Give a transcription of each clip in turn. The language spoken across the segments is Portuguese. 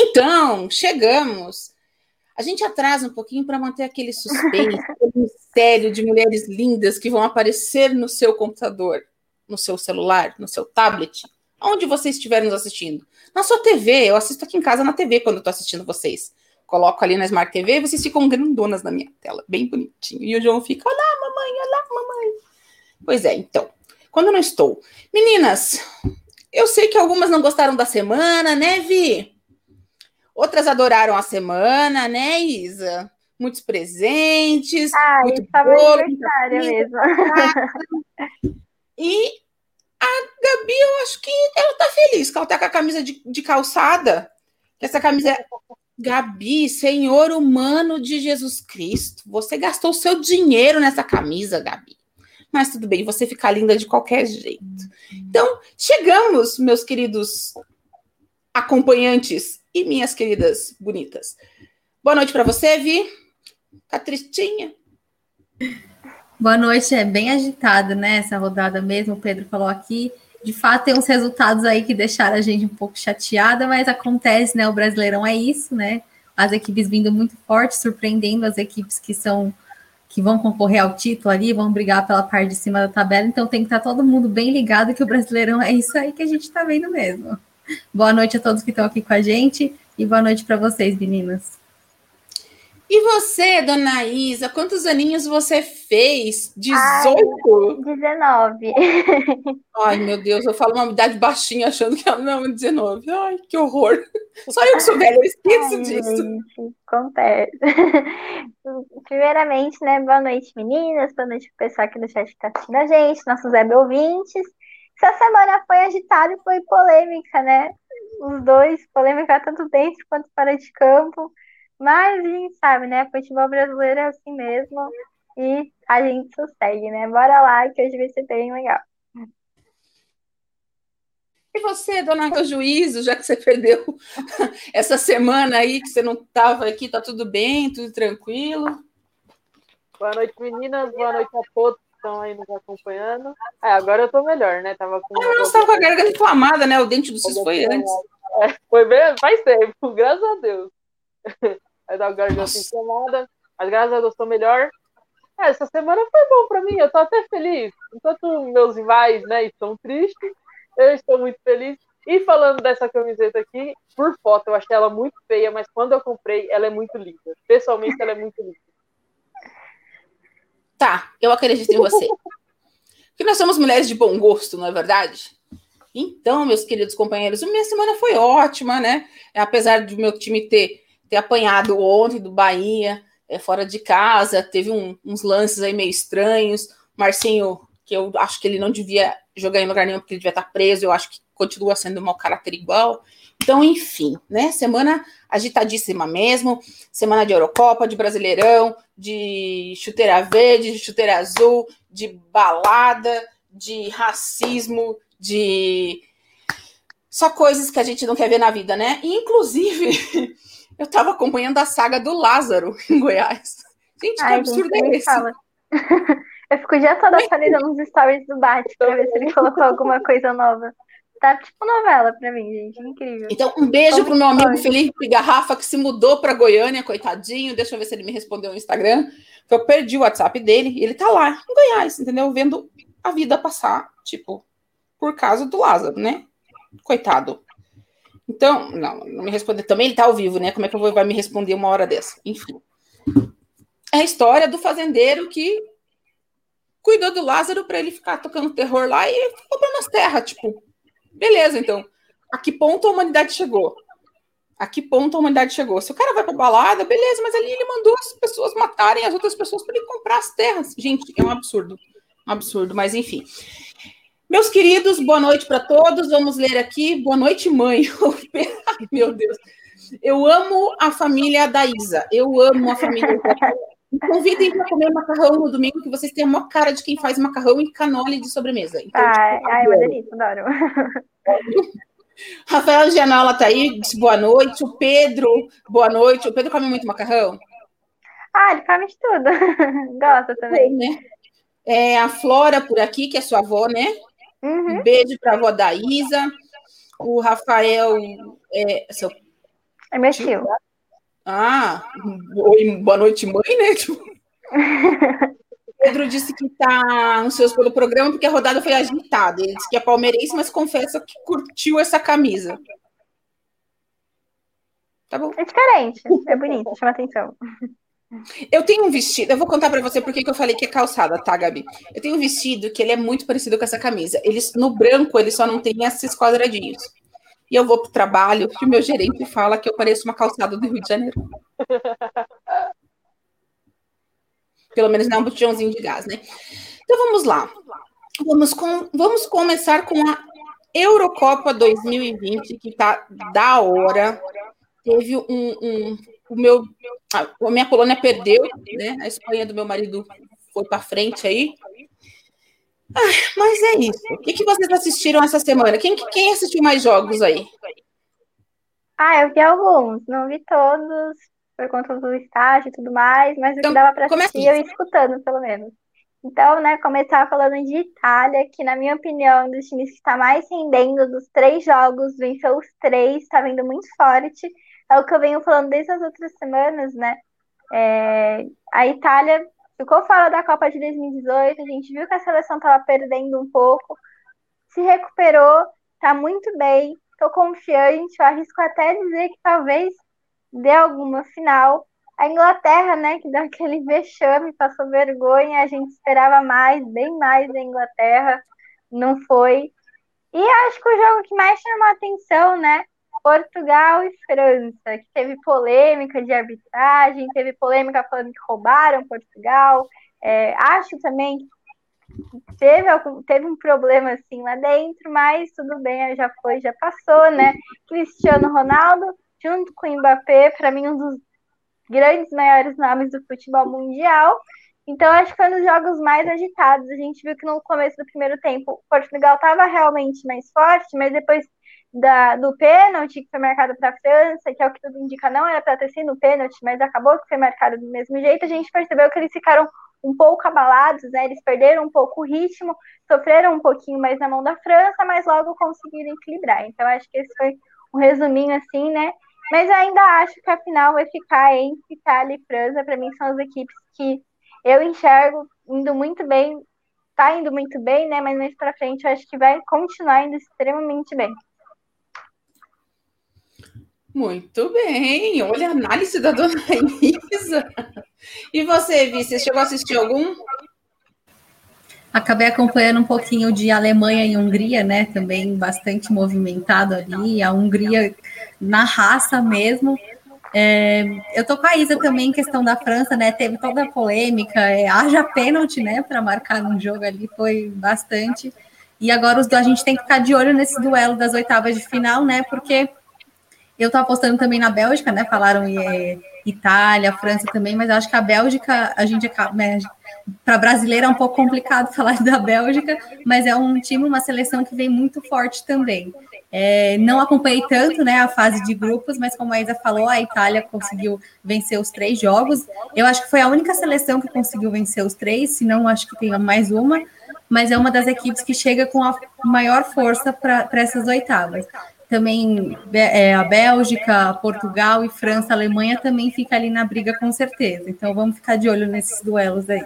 Então, chegamos. A gente atrasa um pouquinho para manter aquele suspense, aquele mistério de mulheres lindas que vão aparecer no seu computador, no seu celular, no seu tablet, onde você estiver nos assistindo. Na sua TV, eu assisto aqui em casa na TV quando eu estou assistindo vocês. Coloco ali na Smart TV e vocês ficam grandonas na minha tela, bem bonitinho. E o João fica, olá, mamãe, olá, mamãe. Pois é, então, quando eu não estou. Meninas, eu sei que algumas não gostaram da semana, né, Vi? Outras adoraram a semana, né, Isa? Muitos presentes. Ah, muito estava aniversário mesmo. E a Gabi, eu acho que ela tá feliz, que ela tá com a camisa de, de calçada. Essa camisa. É Gabi, Senhor humano de Jesus Cristo, você gastou seu dinheiro nessa camisa, Gabi. Mas tudo bem, você fica linda de qualquer jeito. Então, chegamos, meus queridos acompanhantes e minhas queridas bonitas. Boa noite para você, Vi. Tá tristinha? Boa noite, é bem agitado, né? Essa rodada mesmo, o Pedro falou aqui. De fato, tem uns resultados aí que deixaram a gente um pouco chateada, mas acontece, né? O Brasileirão é isso, né? As equipes vindo muito fortes, surpreendendo as equipes que são que vão concorrer ao título ali, vão brigar pela parte de cima da tabela, então tem que estar todo mundo bem ligado que o Brasileirão é isso aí que a gente está vendo mesmo. Boa noite a todos que estão aqui com a gente e boa noite para vocês, meninas. E você, dona Isa, quantos aninhos você fez? 18? Ai, 19. Ai, meu Deus, eu falo uma idade baixinha achando que ela não é 19. Ai, que horror. Só eu que sou velha, eu esqueço Ai, disso. Gente, acontece. Primeiramente, né, boa noite, meninas, boa noite pro pessoal aqui do chat que está assistindo a gente, nossos web ouvintes. Essa semana foi agitada e foi polêmica, né? Os dois, polêmica tanto dentro quanto fora de campo. Mas a gente sabe, né? Futebol brasileiro é assim mesmo. E a gente sossegue, né? Bora lá, que hoje vai ser bem legal. E você, dona do juízo, já que você perdeu essa semana aí, que você não estava aqui, tá tudo bem, tudo tranquilo? Boa noite, meninas. Boa noite a todos estão aí nos acompanhando. É, agora eu tô melhor, né? Tava com. Ah, não, tava com a garganta inflamada, né? O dente do cis foi antes. É, foi bem, faz tempo, graças a Deus. Aí dá garganta inflamada. Mas graças a Deus estou melhor. É, essa semana foi bom para mim, eu tô até feliz. Enquanto meus rivais né, estão tristes, eu estou muito feliz. E falando dessa camiseta aqui, por foto, eu achei ela muito feia, mas quando eu comprei, ela é muito linda. Pessoalmente, ela é muito linda. Tá, eu acredito em você. Porque nós somos mulheres de bom gosto, não é verdade? Então, meus queridos companheiros, minha semana foi ótima, né? Apesar do meu time ter ter apanhado ontem do Bahia, é, fora de casa, teve um, uns lances aí meio estranhos. Marcinho, que eu acho que ele não devia jogar em lugar nenhum, porque ele devia estar preso, eu acho que continua sendo um mau caráter igual. Então, enfim, né? Semana agitadíssima mesmo. Semana de Eurocopa, de Brasileirão, de chuteira verde, de chuteira azul, de balada, de racismo, de. Só coisas que a gente não quer ver na vida, né? E, inclusive, Eu estava acompanhando a saga do Lázaro em Goiás. Gente, que Ai, absurdo gente, é esse? Fala. Eu fico dia todo atualizando nos stories do Bart para ver se ele colocou alguma coisa nova. Tá tipo novela para mim, gente. Incrível. Então, um beijo Como pro meu amigo foi? Felipe Garrafa, que se mudou para Goiânia, coitadinho. Deixa eu ver se ele me respondeu no Instagram. Eu perdi o WhatsApp dele e ele tá lá, em Goiás, entendeu? Vendo a vida passar, tipo, por causa do Lázaro, né? Coitado. Então, não, não me responder. Também ele está ao vivo, né? Como é que eu vou vai me responder uma hora dessa? Enfim. É a história do fazendeiro que cuidou do Lázaro para ele ficar tocando terror lá e comprando as terras. Tipo, beleza, então. A que ponto a humanidade chegou? A que ponto a humanidade chegou? Se o cara vai pra balada, beleza, mas ali ele mandou as pessoas matarem as outras pessoas para ele comprar as terras. Gente, é um absurdo. Um absurdo, mas enfim. Meus queridos, boa noite para todos. Vamos ler aqui. Boa noite, mãe. Meu Deus. Eu amo a família da Isa. Eu amo a família da Me convidem para comer macarrão no domingo, que vocês têm a maior cara de quem faz macarrão e canole de sobremesa. Então, ai, tipo, ai, uma delícia, adoro. Rafael Gianola tá aí, disse boa noite. O Pedro, boa noite. O Pedro come muito macarrão? Ah, ele come de tudo. Gosta também. né? É, a Flora por aqui, que é sua avó, né? Uhum. Um beijo para a avó da Isa. O Rafael, é, seu, É meu tio. Ah, oi, boa noite, mãe, né? Tipo, Pedro disse que está ansioso pelo programa porque a rodada foi agitada. Ele disse que é palmeirense, mas confessa que curtiu essa camisa. Tá bom. É diferente, é bonito, chama atenção. Eu tenho um vestido, eu vou contar para você porque que eu falei que é calçada, tá, Gabi? Eu tenho um vestido que ele é muito parecido com essa camisa. Ele, no branco, ele só não tem esses quadradinhos. E eu vou pro trabalho e o meu gerente fala que eu pareço uma calçada do Rio de Janeiro. Pelo menos não é um botijãozinho de gás, né? Então vamos lá. Vamos, com, vamos começar com a Eurocopa 2020, que tá da hora. Teve um, um o meu, a minha Polônia perdeu, né? A Espanha do meu marido foi para frente aí. Ah, mas é isso. O que, que vocês assistiram essa semana? Quem, quem assistiu mais jogos aí? Ah, eu vi alguns, não vi todos, por conta do estágio e tudo mais, mas então, o que dava para assistir eu ia escutando, pelo menos. Então, né, começar falando de Itália, que na minha opinião, é dos times que está mais rendendo dos três jogos, venceu os três, está vindo muito forte é o que eu venho falando desde as outras semanas, né? É, a Itália ficou fora da Copa de 2018, a gente viu que a seleção estava perdendo um pouco, se recuperou, está muito bem, estou confiante, eu arrisco até dizer que talvez dê alguma final. A Inglaterra, né, que deu aquele vexame, passou vergonha, a gente esperava mais, bem mais da Inglaterra, não foi. E acho que o jogo que mais chamou a atenção, né, Portugal e França, que teve polêmica de arbitragem, teve polêmica falando que roubaram Portugal. É, acho também que teve, algum, teve um problema assim lá dentro, mas tudo bem, já foi, já passou, né? Cristiano Ronaldo, junto com o Mbappé, para mim, um dos grandes maiores nomes do futebol mundial. Então, acho que foi dos jogos mais agitados. A gente viu que no começo do primeiro tempo, Portugal estava realmente mais forte, mas depois da, do pênalti que foi marcado para a França, que é o que tudo indica, não era para ter sido o pênalti, mas acabou que foi marcado do mesmo jeito, a gente percebeu que eles ficaram um pouco abalados, né? Eles perderam um pouco o ritmo, sofreram um pouquinho mais na mão da França, mas logo conseguiram equilibrar. Então, acho que esse foi um resuminho assim, né? Mas ainda acho que a final vai ficar entre Itália e França. Para mim, são as equipes que eu enxergo indo muito bem, tá indo muito bem, né? Mas mais para frente eu acho que vai continuar indo extremamente bem. Muito bem, olha a análise da dona Isa. E você, Vi, você chegou a assistir algum? Acabei acompanhando um pouquinho de Alemanha e Hungria, né? Também bastante movimentado ali. A Hungria na raça mesmo. É, eu tô com a Isa também em questão da França, né? Teve toda a polêmica, é, haja pênalti, né? Para marcar num jogo ali, foi bastante. E agora os, a gente tem que ficar de olho nesse duelo das oitavas de final, né? Porque eu tô apostando também na Bélgica, né? Falaram é, Itália, França também, mas acho que a Bélgica, a gente né, para brasileiro é um pouco complicado falar da Bélgica, mas é um time, uma seleção que vem muito forte também. É, não acompanhei tanto né, a fase de grupos, mas como a Isa falou, a Itália conseguiu vencer os três jogos. Eu acho que foi a única seleção que conseguiu vencer os três, se não, acho que tem mais uma, mas é uma das equipes que chega com a maior força para essas oitavas também é, a Bélgica, Portugal e França, Alemanha também fica ali na briga com certeza. Então vamos ficar de olho nesses duelos aí.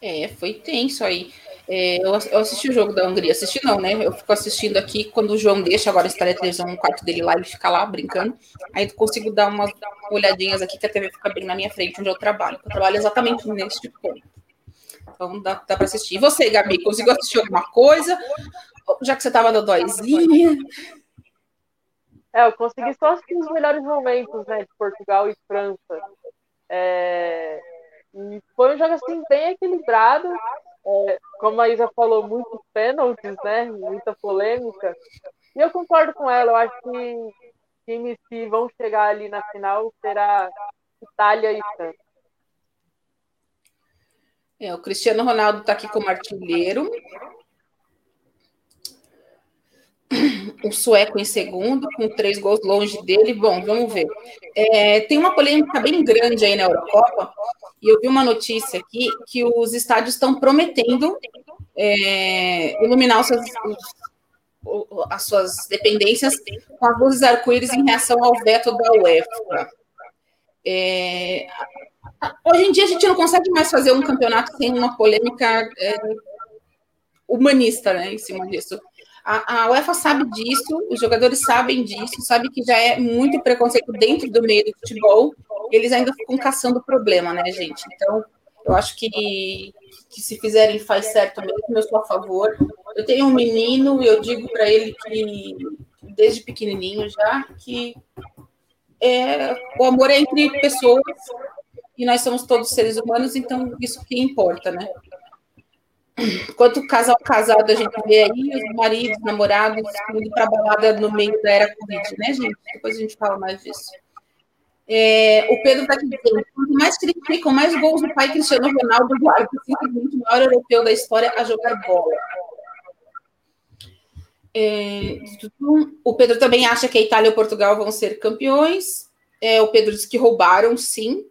É, foi tenso aí. É, eu, assisti o jogo da Hungria, assisti não, né? Eu fico assistindo aqui quando o João deixa, agora está a televisão no quarto dele lá, ele fica lá brincando. Aí eu consigo dar umas, olhadinhas aqui que a TV fica bem na minha frente, onde eu trabalho. Eu trabalho exatamente nesse ponto. Então dá, dá para assistir. E você, Gabi, conseguiu assistir alguma coisa? Já que você estava dodóizinha. É, eu consegui só assistir os melhores momentos, né, de Portugal e França. É... E foi um jogo, assim, bem equilibrado. É, como a Isa falou, muitos pênaltis, né, muita polêmica. E eu concordo com ela, eu acho que times que vão chegar ali na final será Itália e França. É, o Cristiano Ronaldo está aqui como artilheiro, o sueco em segundo, com três gols longe dele. Bom, vamos ver. É, tem uma polêmica bem grande aí na Eurocopa, e eu vi uma notícia aqui que os estádios estão prometendo é, iluminar os seus, as suas dependências com as luzes arco-íris em reação ao veto da UEFA. É, hoje em dia a gente não consegue mais fazer um campeonato sem uma polêmica é, humanista né, em cima disso. A, a, UEFA sabe disso, os jogadores sabem disso, sabe que já é muito preconceito dentro do meio do futebol, eles ainda ficam caçando problema, né, gente? Então, eu acho que, que se fizerem faz certo mesmo, eu sou a favor. Eu tenho um menino e eu digo para ele que, desde pequenininho já, que é, o amor é entre pessoas e nós somos todos seres humanos, então isso que importa, né? Quanto casal casado a gente vê aí, os maridos, namorados, indo para balada no meio da era Covid, né, gente? Depois a gente fala mais disso. É, o Pedro está aqui dizendo: quanto mais criticam, mais gols do pai Cristiano Ronaldo guarda, simplesmente o maior europeu da história a jogar bola. É, o Pedro também acha que a Itália e Portugal vão ser campeões. É, o Pedro disse que roubaram, sim.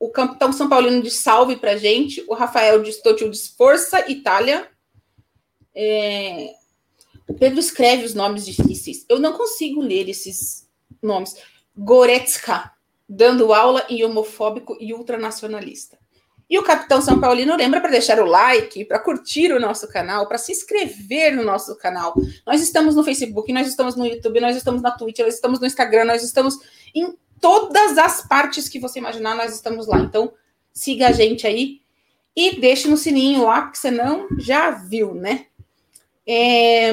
O capitão São Paulino diz salve pra gente. O Rafael diz Totil diz força, Itália. É, o Pedro escreve os nomes difíceis. Eu não consigo ler esses nomes. Goretzka, dando aula em homofóbico e ultranacionalista. E o Capitão São Paulino lembra para deixar o like, para curtir o nosso canal, para se inscrever no nosso canal. Nós estamos no Facebook, nós estamos no YouTube, nós estamos na Twitch, nós estamos no Instagram, nós estamos em todas as partes que você imaginar, nós estamos lá. Então, siga a gente aí e deixe no sininho lá, porque senão já viu, né? É...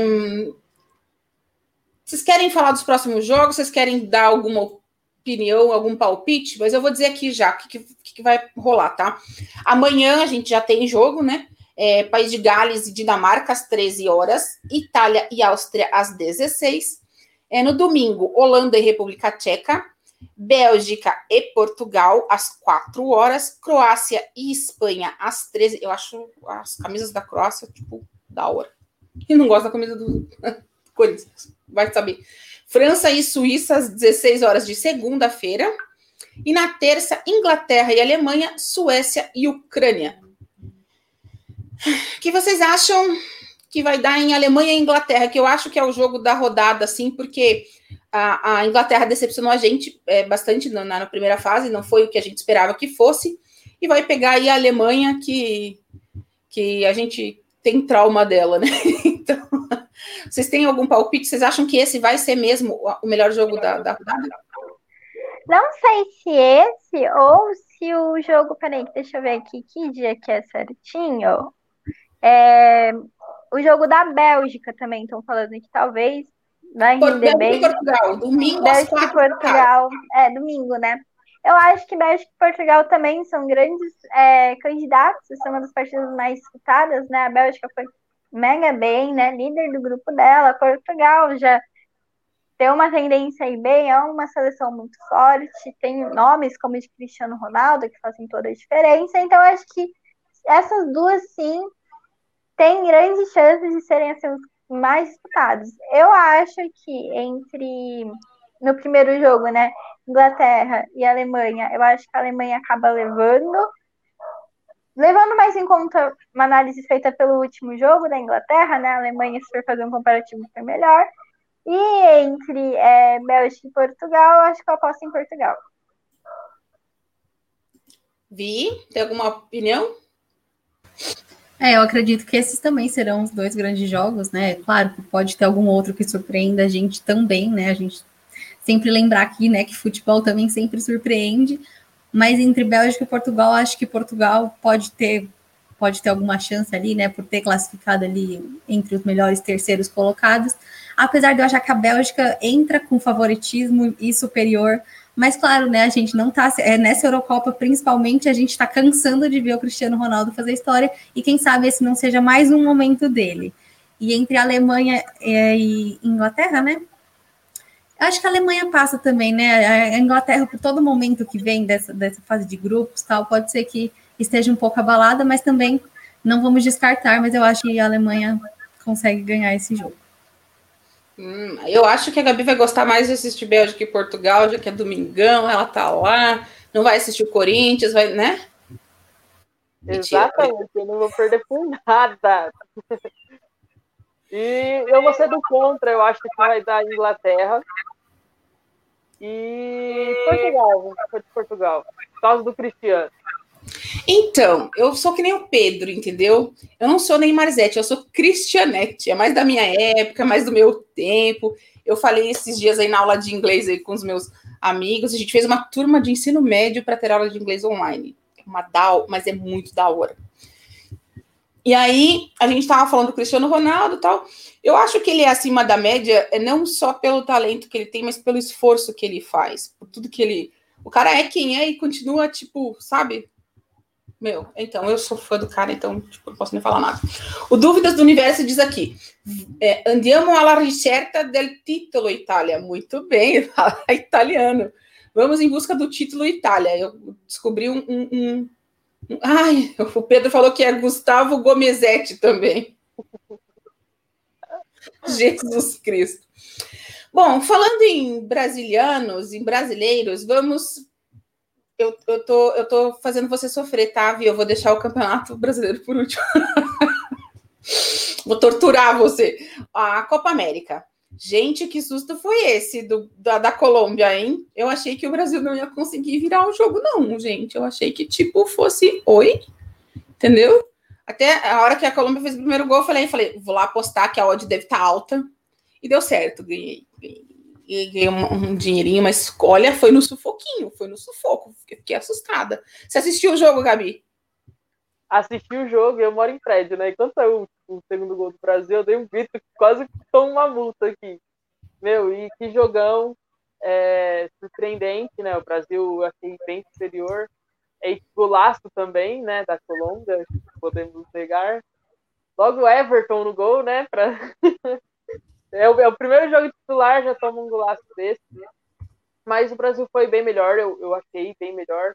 Vocês querem falar dos próximos jogos? Vocês querem dar alguma opinião, algum palpite? Mas eu vou dizer aqui já o que, que, que, vai rolar, tá? Amanhã a gente já tem jogo, né? É, País de Gales e Dinamarca às 13 horas, Itália e Áustria às 16. É, no domingo, Holanda e República Tcheca, Bélgica e Portugal às 4 horas, Croácia e Espanha às 13. Eu acho as camisas da Croácia, tipo, da hora. E não gosto da camisa do Corinthians vai saber. França e Suíça às 16 horas de segunda-feira. E na terça, Inglaterra e Alemanha, Suécia e Ucrânia. O que vocês acham que vai dar em Alemanha e Inglaterra? Que eu acho que é o jogo da rodada, assim, porque a, a Inglaterra decepcionou a gente é, bastante na, na, primeira fase, não foi o que a gente esperava que fosse. E vai pegar aí a Alemanha, que, que a gente tem trauma dela, né? Então, vocês têm algum palpite? Vocês acham que esse vai ser mesmo o melhor jogo da, da rodada? Não sei se esse ou se o jogo. Peraí, deixa eu ver aqui que dia que é certinho. É, o jogo da Bélgica também estão falando que talvez vai render bem. Portugal, domingo Bélgica e Portugal. É, domingo, né? Eu acho que Bélgica e Portugal também são grandes é, candidatos, são uma das partidas mais disputadas, né? A Bélgica foi mega bem, né? Líder do grupo dela. Portugal já tem uma tendência aí bem, é uma seleção muito forte, tem nomes como de Cristiano Ronaldo que fazem toda a diferença. Então, acho que essas duas, sim, têm grandes chances de serem assim, os mais disputados. Eu acho que entre no primeiro jogo, né, Inglaterra e Alemanha, eu acho que a Alemanha acaba levando, Levando mais em conta uma análise feita pelo último jogo da Inglaterra, né? A Alemanha, se for fazer um comparativo, foi melhor. E entre é, Bélgica e Portugal, acho que eu aposto em Portugal. Vi, tem alguma opinião? É, eu acredito que esses também serão os dois grandes jogos, né? Claro que pode ter algum outro que surpreenda a gente também, né? A gente sempre lembrar aqui, né, que futebol também sempre surpreende, mas entre Bélgica e Portugal, acho que Portugal pode ter pode ter alguma chance ali, né, por ter classificado ali entre os melhores terceiros colocados. Apesar de eu achar que a Bélgica entra com favoritismo e superior, mas claro, né, a gente não tá é, nessa Eurocopa, principalmente, a gente está cansando de ver o Cristiano Ronaldo fazer história e quem sabe esse não seja mais um momento dele. E entre Alemanha é, e Inglaterra, né? Acho que a Alemanha passa também, né? A Inglaterra, por todo momento que vem dessa, dessa fase de grupos, tal, pode ser que esteja um pouco abalada, mas também não vamos descartar, mas eu acho que a Alemanha consegue ganhar esse jogo. Hum, eu acho que a Gabi vai gostar mais de assistir Bélgica e Portugal, já que é domingão, ela tá lá, não vai assistir o Corinthians, vai, né? Exatamente, eu não vou perder por nada. E eu vou ser do contra, eu acho que vai dar Inglaterra. E Portugal, vou de Portugal. Por causa do Cristiano. Então, eu sou que nem o Pedro, entendeu? Eu não sou nem Marzete, eu sou Cristianete. É mais da minha época, mais do meu tempo. Eu falei esses dias aí na aula de inglês aí com os meus amigos. A gente fez uma turma de ensino médio para ter aula de inglês online. Uma da, mas é muito da hora. E aí, a gente estava falando do Cristiano Ronaldo e tal. Eu acho que ele é acima da média, é não só pelo talento que ele tem, mas pelo esforço que ele faz. Por tudo que ele. O cara é quem é e continua, tipo, sabe? Meu, então, eu sou fã do cara, então, tipo, não posso nem falar nada. O Dúvidas do Universo diz aqui: é, andiamo alla ricerca del titolo Itália. Muito bem, fala italiano. Vamos em busca do título Itália. Eu descobri um, um, um Ai, o Pedro falou que é Gustavo Gomezetti também. Jesus Cristo. Bom, falando em brasilianos, em brasileiros, vamos. Eu, eu, tô, eu tô fazendo você sofrer, tá, Vi? Eu vou deixar o campeonato brasileiro por último. vou torturar você. A Copa América. Gente, que susto foi esse do, da, da Colômbia, hein? Eu achei que o Brasil não ia conseguir virar o jogo, não, gente. Eu achei que, tipo, fosse oi, entendeu? Até a hora que a Colômbia fez o primeiro gol, eu falei, falei, vou lá apostar que a odd deve estar tá alta. E deu certo, ganhei. Ganhei, ganhei um, um, dinheirinho, mas olha, foi no sufoquinho, foi no sufoco. Fiquei assustada. Você assistiu o jogo, Gabi? Assisti o jogo, eu moro em prédio, né? E quando saiu o segundo gol do Brasil, eu dei um grito quase tomo uma multa aqui. Meu, e que jogão é, surpreendente, né? O Brasil achei bem superior. É golaço também, né? Da Colômbia, podemos pegar. Logo Everton no gol, né? Pra... é, o, é, o, primeiro jogo titular, já toma um golaço desse. Mas o Brasil foi bem melhor, eu, eu achei bem melhor.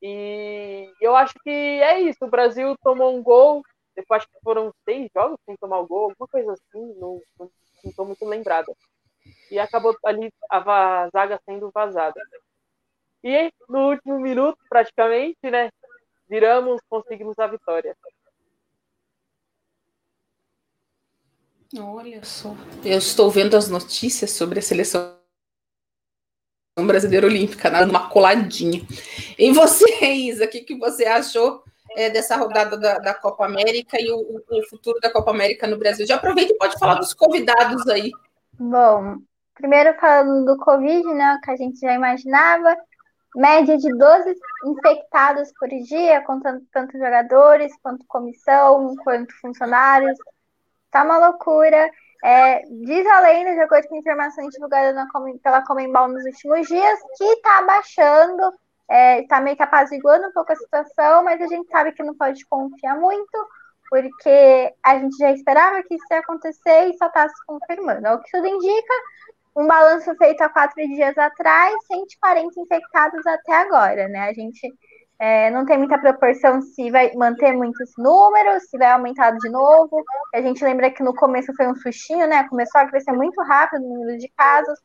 E eu acho que é isso. O Brasil tomou um gol, depois acho que foram seis jogos sem tomar o gol, alguma coisa assim, não estou muito lembrada. E acabou ali a zaga sendo vazada. E no último minuto, praticamente, né? Viramos, conseguimos a vitória. Olha só. Eu estou vendo as notícias sobre a seleção brasileira olímpica, né? uma coladinha. E você, Isa, o que, que você achou é, dessa rodada da, da, Copa América e o, o, futuro da Copa América no Brasil. Já aproveita e pode falar dos convidados aí. Bom, primeiro falando do Covid, né, que a gente já imaginava, média de 12 infectados por dia, contando tanto jogadores, quanto comissão, quanto funcionários. Tá uma loucura. É, diz a lenda, de acordo com informações divulgadas pela Comembol nos últimos dias, que está abaixando está é, meio que apaziguando um pouco a situação, mas a gente sabe que não pode confiar muito, porque a gente já esperava que isso ia acontecer e só está se confirmando. O que tudo indica, um balanço feito há quatro dias atrás, 140 infectados até agora, né? A gente é, não tem muita proporção se vai manter muitos números, se vai aumentar de novo. A gente lembra que no começo foi um sustinho, né? Começou a crescer muito rápido o número de casos,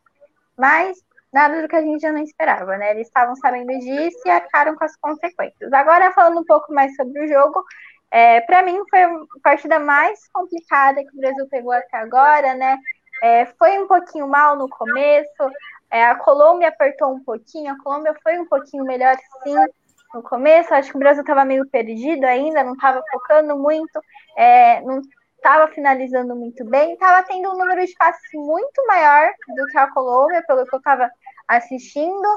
mas nada do que a gente já não esperava, né? Eles estavam sabendo disso e arcaram com as consequências. Agora, falando um pouco mais sobre o jogo, é, para mim foi a partida mais complicada que o Brasil pegou até agora, né? É, foi um pouquinho mal no começo, é, a Colômbia apertou um pouquinho, a Colômbia foi um pouquinho melhor sim no começo, acho que o Brasil estava meio perdido ainda, não estava focando muito, é, não estava finalizando muito bem, estava tendo um número de passes muito maior do que a Colômbia, pelo que eu estava assistindo,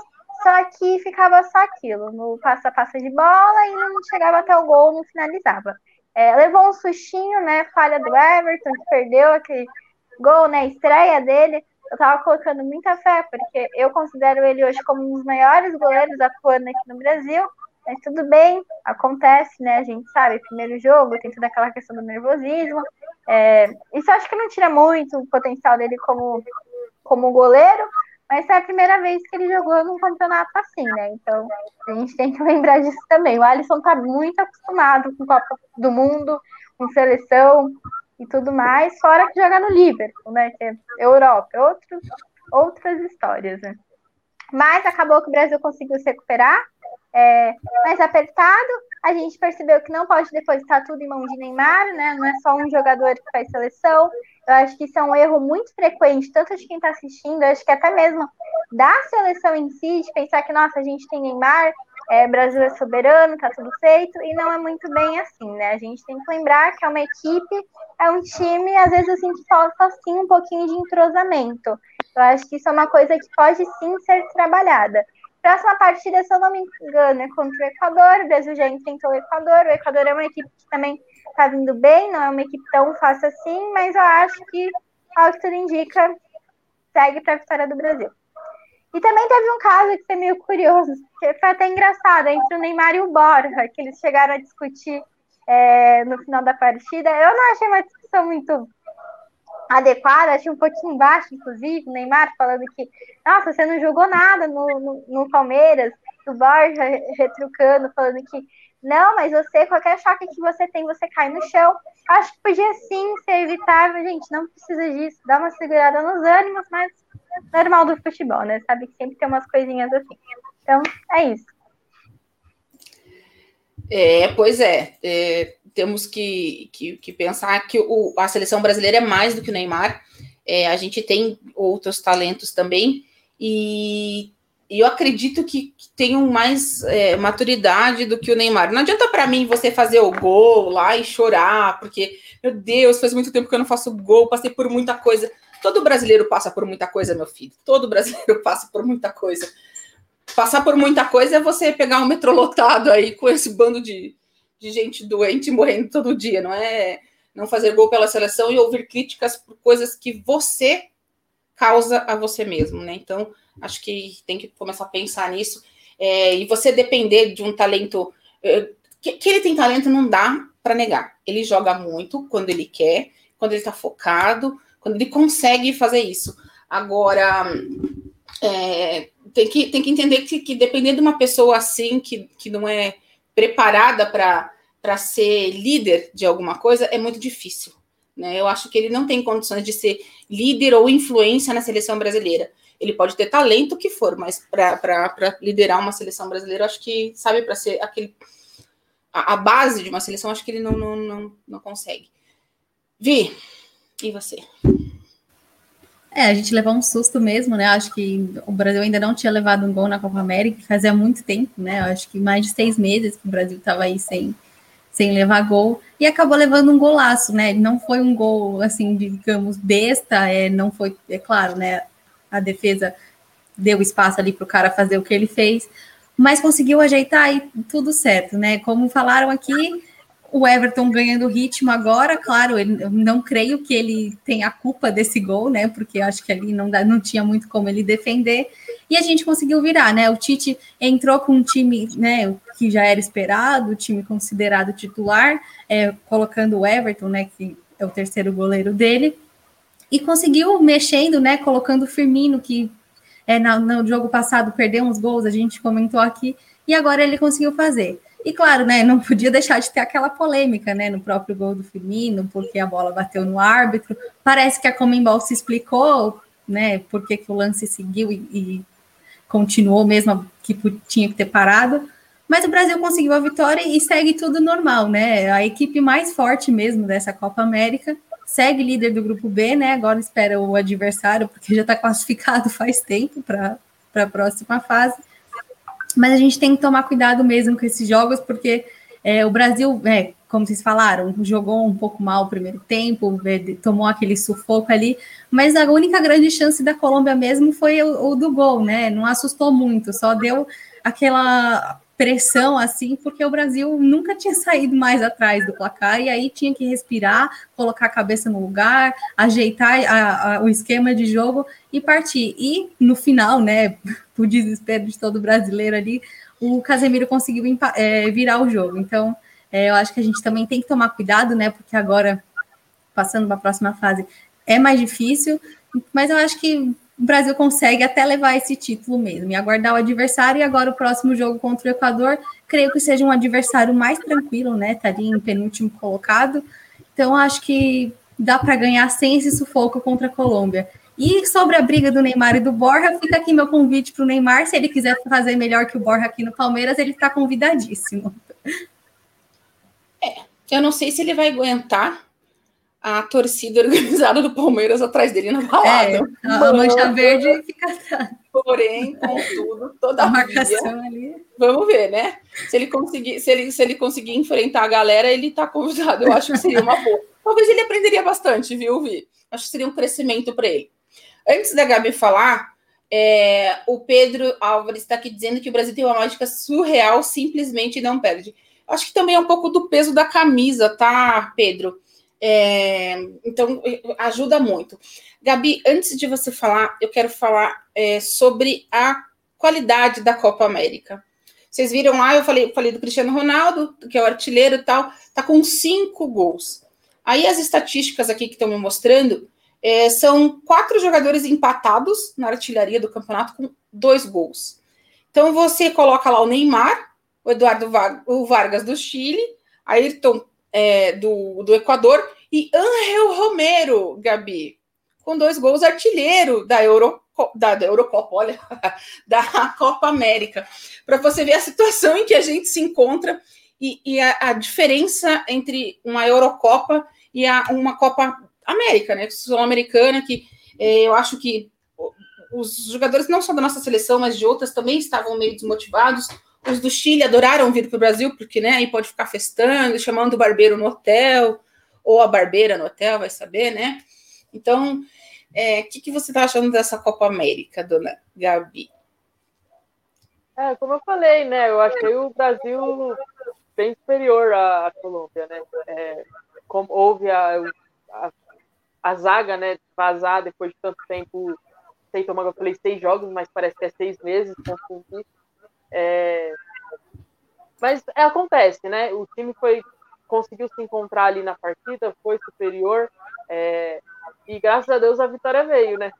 só que ficava só aquilo, no passa-passa de bola e não chegava até o gol, não finalizava. É, levou um sustinho, né, falha do Everton, que perdeu aquele gol, né, estreia dele, eu tava colocando muita fé, porque eu considero ele hoje como um dos maiores goleiros atuando aqui no Brasil, mas tudo bem, acontece, né? A gente sabe, primeiro jogo tem toda aquela questão do nervosismo. É, isso acho que não tira muito o potencial dele como, como goleiro, mas é a primeira vez que ele jogou num campeonato assim, né? Então a gente tem que lembrar disso também. O Alisson tá muito acostumado com Copa do Mundo, com seleção e tudo mais, fora que joga no Liverpool, né? Que é Europa, outros, outras histórias, né? Mas acabou que o Brasil conseguiu se recuperar é, mais apertado. a gente percebeu que não pode depositar tudo em mão de Neymar, né? Não é só um jogador que faz seleção. Eu acho que isso é um erro muito frequente, tanto de quem está assistindo, acho que até mesmo da seleção em si, de pensar que, nossa, a gente tem Neymar, é, Brasil é soberano, tá tudo feito, e não é muito bem assim, né? A gente tem que lembrar que é uma equipe, é um time, às vezes eu sinto falta assim um pouquinho de entrosamento. Eu acho que isso é uma coisa que pode sim ser trabalhada. Próxima partida, se eu não me engano, é contra o Equador. O Brasil já enfrentou o Equador. O Equador é uma equipe que também está vindo bem, não é uma equipe tão fácil assim, mas eu acho que, ao que tudo indica, segue para a vitória do Brasil. E também teve um caso que foi meio curioso, que foi até engraçado, entre o Neymar e o Borja, que eles chegaram a discutir é, no final da partida. Eu não achei uma discussão muito adequada, achei um pouquinho baixo, inclusive, o Neymar falando que, nossa, você não jogou nada no, no, no Palmeiras, o Borja retrucando, falando que, não, mas você, qualquer choque que você tem, você cai no chão. Acho que podia sim ser evitável, gente, não precisa disso, dá uma segurada nos ânimos, mas normal do futebol, né? Sabe que sempre tem umas coisinhas assim. Então, é isso. É, pois é. é temos que, que, que, pensar que o, a seleção brasileira é mais do que o Neymar. É, a gente tem outros talentos também. E, e eu acredito que, que tenham mais é, maturidade do que o Neymar. Não adianta para mim você fazer o gol lá e chorar, porque, meu Deus, faz muito tempo que eu não faço gol, passei por muita coisa. Todo brasileiro passa por muita coisa, meu filho. Todo brasileiro passa por muita coisa. Passar por muita coisa é você pegar um metrô lotado aí com esse bando de, de gente doente morrendo todo dia, não é? Não fazer gol pela seleção e ouvir críticas por coisas que você causa a você mesmo, né? Então, acho que tem que começar a pensar nisso. É, e você depender de um talento. É, que, que ele tem talento não dá para negar. Ele joga muito quando ele quer, quando ele está focado, quando ele consegue fazer isso. Agora, é, tem, que, tem que entender que, que dependendo de uma pessoa assim, que, que não é preparada para ser líder de alguma coisa, é muito difícil. Né? Eu acho que ele não tem condições de ser líder ou influência na seleção brasileira. Ele pode ter talento que for, mas para liderar uma seleção brasileira, acho que, sabe, para ser aquele. A, a, base de uma seleção, acho que ele não, não, não, não consegue. Vi, e você? É, a gente levou um susto mesmo, né? Acho que o Brasil ainda não tinha levado um gol na Copa América, fazia muito tempo, né? Acho que mais de seis meses que o Brasil estava aí sem, sem levar gol, e acabou levando um golaço, né? Não foi um gol, assim, digamos, besta, é, não foi, é claro, né? A defesa deu espaço ali para o cara fazer o que ele fez, mas conseguiu ajeitar e tudo certo, né? Como falaram aqui, o Everton ganhando ritmo agora, claro, ele, eu não creio que ele tenha a culpa desse gol, né? Porque acho que ali não, dá, não tinha muito como ele defender. E a gente conseguiu virar, né? O Tite entrou com um time, né, que já era esperado, o time considerado titular, é, colocando o Everton, né, que é o terceiro goleiro dele, e conseguiu mexendo, né, colocando o Firmino, que é, no, no jogo passado perdeu uns gols, a gente comentou aqui, e agora ele conseguiu fazer. E claro, né, não podia deixar de ter aquela polêmica, né, no próprio gol do Firmino, porque a bola bateu no árbitro. Parece que a Comembol se explicou, né, porque que o lance seguiu e, e continuou mesmo que tinha que ter parado. Mas o Brasil conseguiu a vitória e segue tudo normal, né? A equipe mais forte mesmo dessa Copa América segue líder do grupo B, né? Agora espera o adversário, porque já está classificado faz tempo para a próxima fase mas a gente tem que tomar cuidado mesmo com esses jogos, porque é, o Brasil, é, como vocês falaram, jogou um pouco mal o primeiro tempo, tomou aquele sufoco ali, mas a única grande chance da Colômbia mesmo foi o, o do gol, né? Não assustou muito, só deu aquela pressão assim, porque o Brasil nunca tinha saído mais atrás do placar e aí tinha que respirar, colocar a cabeça no lugar, ajeitar a, a, o esquema de jogo e partir. E no final, né, o desespero de todo brasileiro ali, o Casemiro conseguiu é, virar o jogo. Então, é, eu acho que a gente também tem que tomar cuidado, né, porque agora, passando para a próxima fase, é mais difícil, mas eu acho que o Brasil consegue até levar esse título mesmo e aguardar o adversário. E agora o próximo jogo contra o Equador, creio que seja um adversário mais tranquilo, né? Estaria em penúltimo colocado. Então acho que dá para ganhar sem esse sufoco contra a Colômbia. E sobre a briga do Neymar e do Borja, fica aqui meu convite para o Neymar. Se ele quiser fazer melhor que o Borja aqui no Palmeiras, ele está convidadíssimo. Eu não sei se ele vai aguentar a torcida organizada do Palmeiras atrás dele na balada. É, a mancha verde fica Porém, contudo, toda a marcação ali. Vamos ver, né? Se ele conseguir, se ele, se ele conseguir enfrentar a galera, ele tá convidado. Eu acho que seria uma boa. Talvez ele aprenderia bastante, viu, Vi? Acho que seria um crescimento para ele. Antes da Gabi falar, é, o Pedro Álvares está aqui dizendo que o Brasil tem uma mágica surreal, simplesmente não perde. Acho que também é um pouco do peso da camisa, tá, Pedro? É, então, ajuda muito. Gabi, antes de você falar, eu quero falar é, sobre a qualidade da Copa América. Vocês viram lá, eu falei, falei do Cristiano Ronaldo, que é o artilheiro e tal, tá com cinco gols. Aí as estatísticas aqui que estão me mostrando é, são quatro jogadores empatados na artilharia do campeonato com dois gols. Então você coloca lá o Neymar, o Eduardo o Vargas do Chile, Ayrton é, do, do Equador, e Angel Romero, Gabi, com dois gols artilheiro da, Euro, da, da Eurocopa, olha, da Copa América, para você ver a situação em que a gente se encontra e, e a, a, diferença entre uma Eurocopa e a, uma Copa América, né, sul-americana, que é, eu acho que os jogadores não só da nossa seleção, mas de outras também estavam meio desmotivados. Os do Chile adoraram vir para o Brasil, porque né, aí pode ficar festando, chamando o barbeiro no hotel, ou a barbeira no hotel, vai saber, né? Então, o é, que, que você está achando dessa Copa América, dona Gabi? É, como eu falei, né? Eu achei o Brasil bem superior à, à Colômbia, né? É, como houve a, a, a, zaga, né? Vazar depois de tanto tempo, sei tomar, eu falei seis jogos, mas parece que é seis meses, confundi. É, mas é, acontece, né? O time foi conseguiu se encontrar ali na partida, foi superior, é, e graças a Deus a vitória veio, né?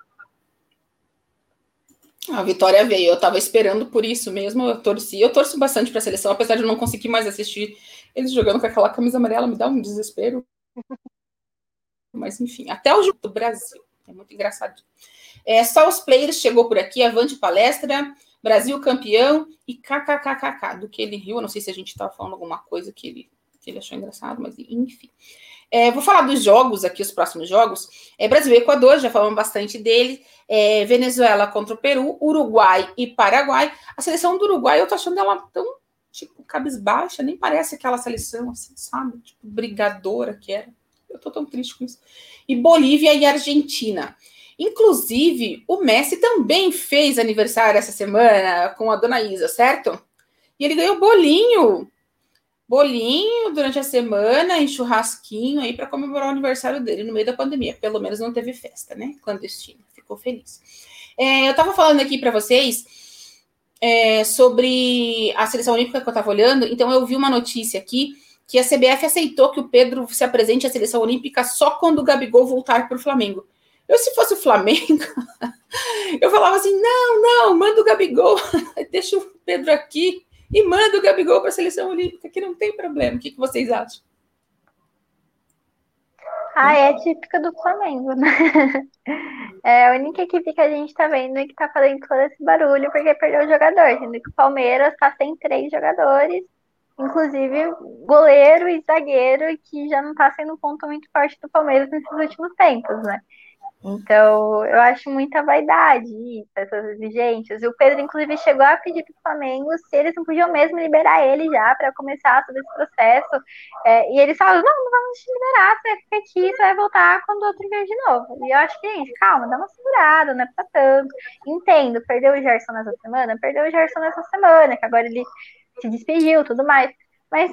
A vitória veio, eu estava esperando por isso mesmo, eu torci, eu torço bastante para a seleção, apesar de não conseguir mais assistir eles jogando com aquela camisa amarela, me dá um desespero. Mas enfim, até o jogo do Brasil, é muito engraçadinho. É, só os players chegou por aqui, avante palestra, Brasil campeão e kkkk, do que ele riu, eu não sei se a gente estava falando alguma coisa que ele, que ele achou engraçado, mas enfim. É, vou falar dos jogos aqui, os próximos jogos. É, Brasil e Equador, já falamos bastante dele. É, Venezuela contra o Peru, Uruguai e Paraguai. A seleção do Uruguai, eu tô achando ela tão, tipo, cabisbaixa, nem parece aquela seleção, assim, sabe? Tipo, brigadora que era. Eu tô tão triste com isso. E Bolívia e Argentina. Inclusive, o Messi também fez aniversário essa semana com a dona Isa, certo? E ele ganhou bolinho. Bolinho durante a semana e churrasquinho aí para comemorar o aniversário dele no meio da pandemia. Pelo menos não teve festa, né? Clandestina. Ficou feliz. É, eu estava falando aqui para vocês é, sobre a seleção olímpica que eu estava olhando. Então, eu vi uma notícia aqui que a CBF aceitou que o Pedro se apresente à seleção olímpica só quando o Gabigol voltar para o Flamengo. Eu, se fosse o Flamengo, eu falava assim: não, não, manda o Gabigol, deixa o Pedro aqui e manda o Gabigol para a seleção olímpica, que não tem problema. O que, que vocês acham? Ah, é típica do Flamengo, né? É a única equipe que a gente tá vendo e que tá fazendo todo esse barulho porque perdeu o jogador, sendo que o Palmeiras tá sem três jogadores, inclusive goleiro e zagueiro, que já não tá sendo um ponto muito forte do Palmeiras nesses últimos tempos, né? Então, eu acho muita vaidade isso, essas exigências. E o Pedro, inclusive, chegou a pedir para o Flamengo se eles não podiam mesmo liberar ele já para começar todo esse processo. É, e eles falaram: não, não vamos te liberar, você vai ficar aqui, você vai voltar quando o outro vier de novo. E eu acho que, gente, calma, dá uma segurada, não é para tanto. Entendo, perdeu o Gerson nessa semana, perdeu o Gerson nessa semana, que agora ele se despediu tudo mais. Mas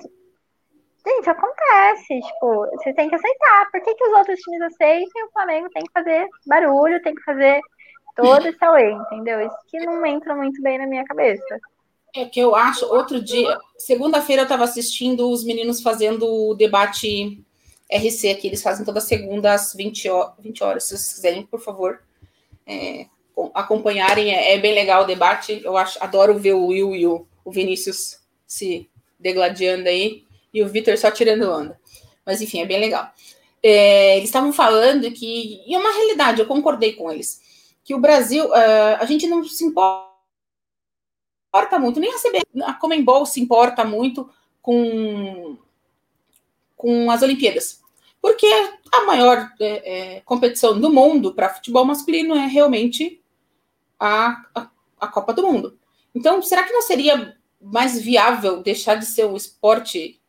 Gente, acontece, tipo, você tem que aceitar. Por que, que os outros times aceitam e o Flamengo tem que fazer barulho, tem que fazer todo esse away, entendeu? Isso que não entra muito bem na minha cabeça. É que eu acho, outro dia, segunda-feira eu estava assistindo os meninos fazendo o debate RC aqui, eles fazem toda segunda às 20 horas, 20 horas se vocês quiserem, por favor, é, acompanharem, é, é, bem legal o debate, eu acho, adoro ver o Will e o, o Vinícius se degladiando aí, e o Vitor só tirando onda. Mas enfim, é bem legal. É, eles estavam falando que, e é uma realidade, eu concordei com eles, que o Brasil, uh, a gente não se importa muito, nem a, CB, a Comembol se importa muito com, com as Olimpíadas. Porque a maior é, é, competição do mundo para futebol masculino é realmente a, a, a Copa do Mundo. Então, será que não seria mais viável deixar de ser um esporte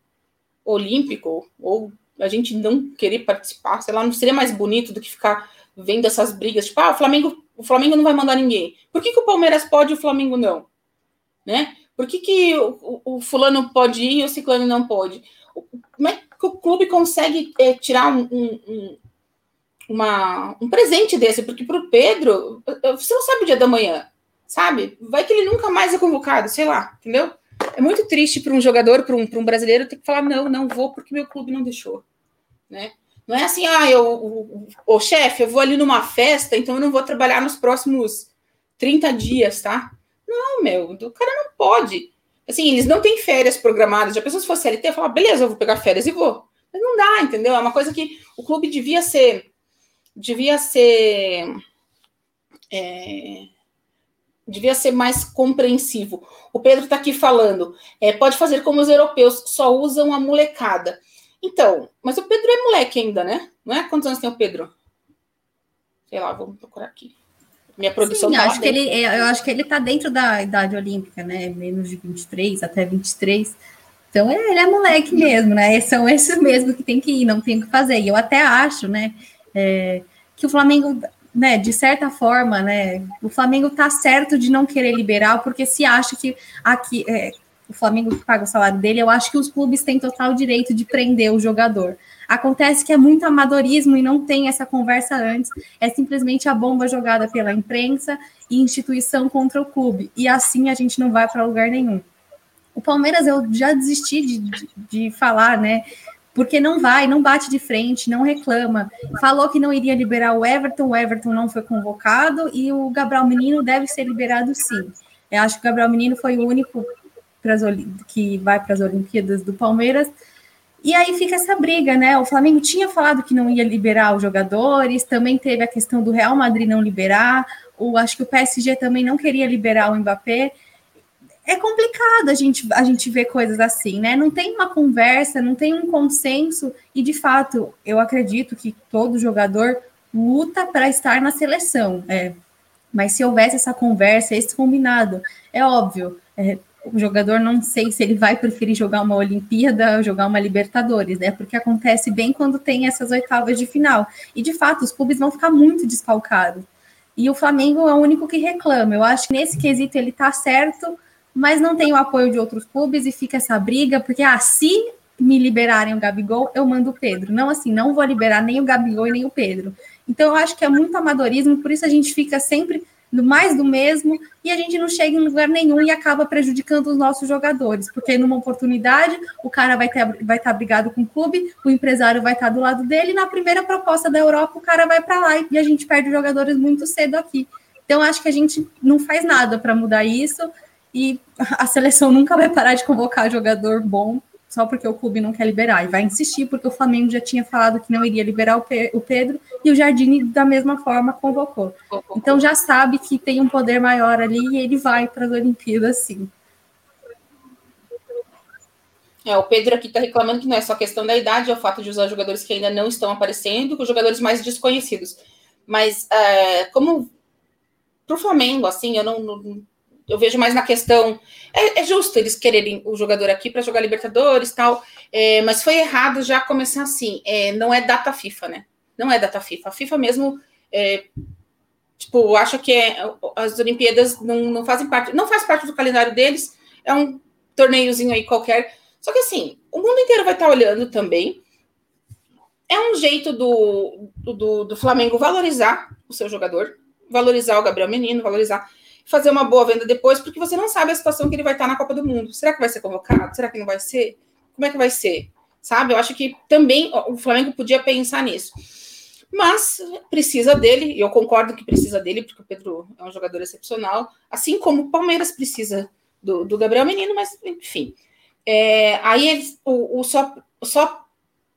olímpico ou a gente não querer participar, sei lá, não seria mais bonito do que ficar vendo essas brigas, tipo, ah, o Flamengo, o Flamengo não vai mandar ninguém. Por que, que o Palmeiras pode e o Flamengo não? Né? Por que, que o, o, fulano pode ir e o ciclano não pode? Como é que o clube consegue é, tirar um, um, uma, um presente desse? Porque para o Pedro, você não sabe o dia da manhã, sabe? Vai que ele nunca mais é convocado, sei lá, entendeu? É muito triste para um jogador, para um, um brasileiro, ter que falar: não, não vou porque meu clube não deixou. Né? Não é assim, ah, eu, o, o chefe, eu vou ali numa festa, então eu não vou trabalhar nos próximos 30 dias, tá? Não, meu, o cara não pode. Assim, eles não têm férias programadas. Já pensou se fosse CLT, falar, beleza, eu vou pegar férias e vou. Mas não dá, entendeu? É uma coisa que o clube devia ser. Devia ser. É, devia ser mais compreensivo. O Pedro está aqui falando, é, pode fazer como os europeus, só usam a molecada. Então, mas o Pedro é moleque ainda, né? Não é? Quantos anos tem o Pedro? Sei lá, vamos procurar aqui. Minha produção Sim, tá acho que ele, é, eu acho que ele está dentro da idade olímpica, né? Menos de 23 até 23. Então ele é moleque mesmo, né? São esses mesmo que tem que ir, não tem o que fazer. E eu até acho, né, é, que o Flamengo, né, de certa forma, né, o Flamengo tá certo de não querer liberar, porque se acha que aqui é, o Flamengo paga o salário dele, eu acho que os clubes têm total direito de prender o jogador. Acontece que é muito amadorismo e não tem essa conversa antes, é simplesmente a bomba jogada pela imprensa e instituição contra o clube, e assim a gente não vai para lugar nenhum. O Palmeiras eu já desisti de, de, de falar, né? Porque não vai, não bate de frente, não reclama. Falou que não iria liberar o Everton, o Everton não foi convocado e o Gabriel Menino deve ser liberado sim. Eu acho que o Gabriel Menino foi o único que vai para as Olimpíadas do Palmeiras. E aí fica essa briga, né? O Flamengo tinha falado que não ia liberar os jogadores, também teve a questão do Real Madrid não liberar, o, acho que o PSG também não queria liberar o Mbappé. É complicado a gente, a gente ver coisas assim, né? Não tem uma conversa, não tem um consenso, e de fato, eu acredito que todo jogador luta para estar na seleção. É. Mas se houvesse essa conversa, esse combinado, é óbvio, é, o jogador não sei se ele vai preferir jogar uma Olimpíada ou jogar uma Libertadores, né? Porque acontece bem quando tem essas oitavas de final. E de fato, os clubes vão ficar muito desfalcados. E o Flamengo é o único que reclama. Eu acho que nesse quesito ele tá certo, mas não tem o apoio de outros clubes e fica essa briga, porque ah, se me liberarem o Gabigol, eu mando o Pedro. Não assim, não vou liberar nem o Gabigol e nem o Pedro. Então eu acho que é muito amadorismo, por isso a gente fica sempre no mais do mesmo, e a gente não chega em lugar nenhum e acaba prejudicando os nossos jogadores, porque numa oportunidade o cara vai ter vai estar tá brigado com o clube, o empresário vai estar tá do lado dele, e na primeira proposta da Europa o cara vai para lá e a gente perde jogadores muito cedo aqui. Então acho que a gente não faz nada para mudar isso e a seleção nunca vai parar de convocar jogador bom só porque o clube não quer liberar. E vai insistir, porque o Flamengo já tinha falado que não iria liberar o, o Pedro, e o Jardine, da mesma forma, convocou. Então já sabe que tem um poder maior ali e ele vai para as Olimpíadas, sim. É, o Pedro aqui está reclamando que não é só questão da idade, é o fato de usar jogadores que ainda não estão aparecendo, com jogadores mais desconhecidos. Mas, é, como para o Flamengo, assim, eu não, não eu vejo mais na questão. É, é justo eles quererem o jogador aqui para jogar Libertadores tal, é, mas foi errado já começar assim. É, não é data FIFA, né? Não é data FIFA. A FIFA mesmo. É, tipo, acha que é, as Olimpíadas não, não fazem parte, não faz parte do calendário deles, é um torneiozinho aí qualquer. Só que assim, o mundo inteiro vai estar olhando também. É um jeito do, do, do Flamengo valorizar o seu jogador, valorizar o Gabriel Menino, valorizar fazer uma boa venda depois, porque você não sabe a situação que ele vai estar na Copa do Mundo. Será que vai ser convocado? Será que não vai ser? Como é que vai ser? Sabe? Eu acho que também o Flamengo podia pensar nisso. Mas precisa dele, e eu concordo que precisa dele, porque o Pedro é um jogador excepcional, assim como o Palmeiras precisa do, do Gabriel Menino, mas enfim. É, aí eles, o, o só, só,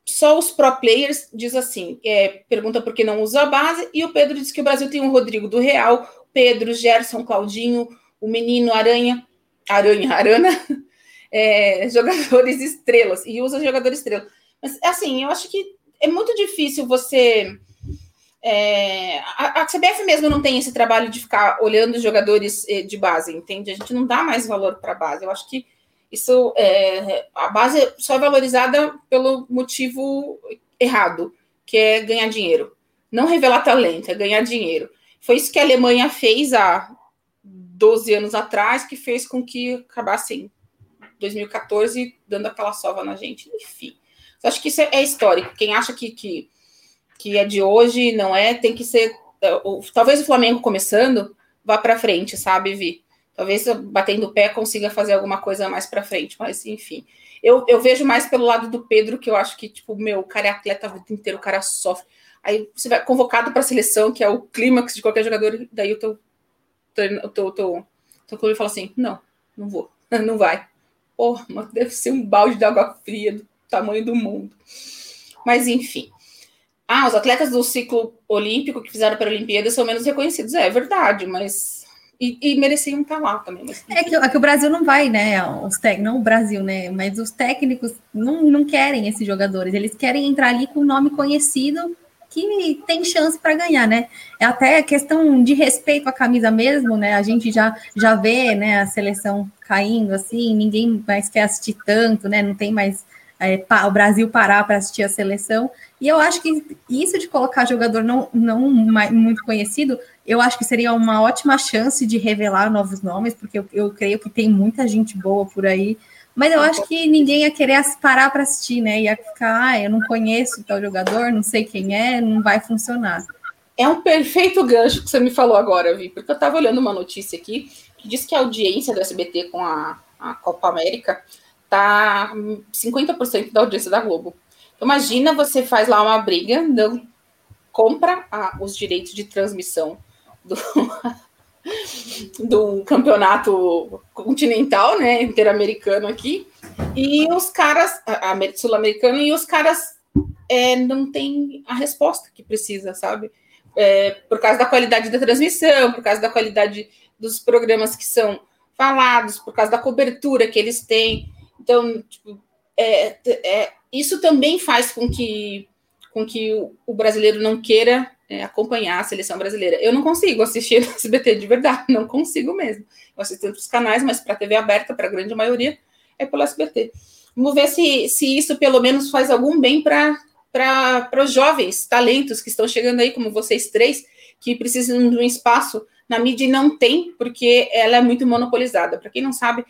só os pro players diz assim: é, pergunta por que não usa a base, e o Pedro diz que o Brasil tem um Rodrigo do Real, Pedro, Gerson, Claudinho, o menino Aranha, Aranha, Arana, é, jogadores estrelas, e usa jogador estrela. Mas, assim, eu acho que é muito difícil você. É, a, a, CBF mesmo não tem esse trabalho de ficar olhando os jogadores eh, de base, entende? A gente não dá mais valor para a base. Eu acho que isso é, a base só é valorizada pelo motivo errado, que é ganhar dinheiro. Não revelar talento, é ganhar dinheiro. Foi isso que a Alemanha fez há 12 anos atrás, que fez com que acabasse em 2014 dando aquela sova na gente. Enfim, eu acho que isso é, histórico. Quem acha que, que, que é de hoje, não é, tem que ser. É, talvez o Flamengo começando vá para frente, sabe, Vi? Talvez batendo o pé consiga fazer alguma coisa mais para frente, mas enfim. Eu, eu vejo mais pelo lado do Pedro, que eu acho que, tipo, meu, o cara é atleta a vida inteira, o cara sofre. Aí você vai convocado para a seleção, que é o clímax de qualquer jogador, daí o teu, teu, teu, teu, teu clube fala assim: não, não vou, não vai. Porra, mas deve ser um balde de água fria do tamanho do mundo. Mas enfim. Ah, os atletas do ciclo olímpico que fizeram para a Olimpíada são menos reconhecidos. É, é verdade, mas. E, e mereciam estar lá também. Mas... É, que, é que o Brasil não vai, né? Os tec... Não o Brasil, né? Mas os técnicos não, não querem esses jogadores. Eles querem entrar ali com um nome conhecido que tem chance para ganhar, né? É até questão de respeito à camisa mesmo, né? A gente já, já vê né, a seleção caindo assim, ninguém mais quer assistir tanto, né? Não tem mais é, o Brasil parar para assistir a seleção. E eu acho que isso de colocar jogador não, não muito conhecido, eu acho que seria uma ótima chance de revelar novos nomes, porque eu, eu creio que tem muita gente boa por aí mas eu acho que ninguém ia querer parar para assistir, né? Ia ficar, ah, eu não conheço tal jogador, não sei quem é, não vai funcionar. É um perfeito gancho que você me falou agora, Vi, porque eu estava olhando uma notícia aqui que diz que a audiência do SBT com a, a Copa América tá 50% da audiência da Globo. Então, imagina você faz lá uma briga, não compra a, os direitos de transmissão do, do campeonato continental, né, interamericano aqui, e os caras, sul-americano, e os caras é, não têm a resposta que precisa, sabe? É, por causa da qualidade da transmissão, por causa da qualidade dos programas que são falados, por causa da cobertura que eles têm. Então, tipo, é, é, isso também faz com que, com que o, o brasileiro não queira é, acompanhar a seleção brasileira. Eu não consigo assistir no SBT de verdade, não consigo mesmo. Eu assisto outros canais, mas para TV aberta, para a grande maioria, é pelo SBT. Vamos ver se, se isso pelo menos faz algum bem para os jovens talentos que estão chegando aí, como vocês três, que precisam de um espaço na mídia e não tem, porque ela é muito monopolizada. Para quem não sabe,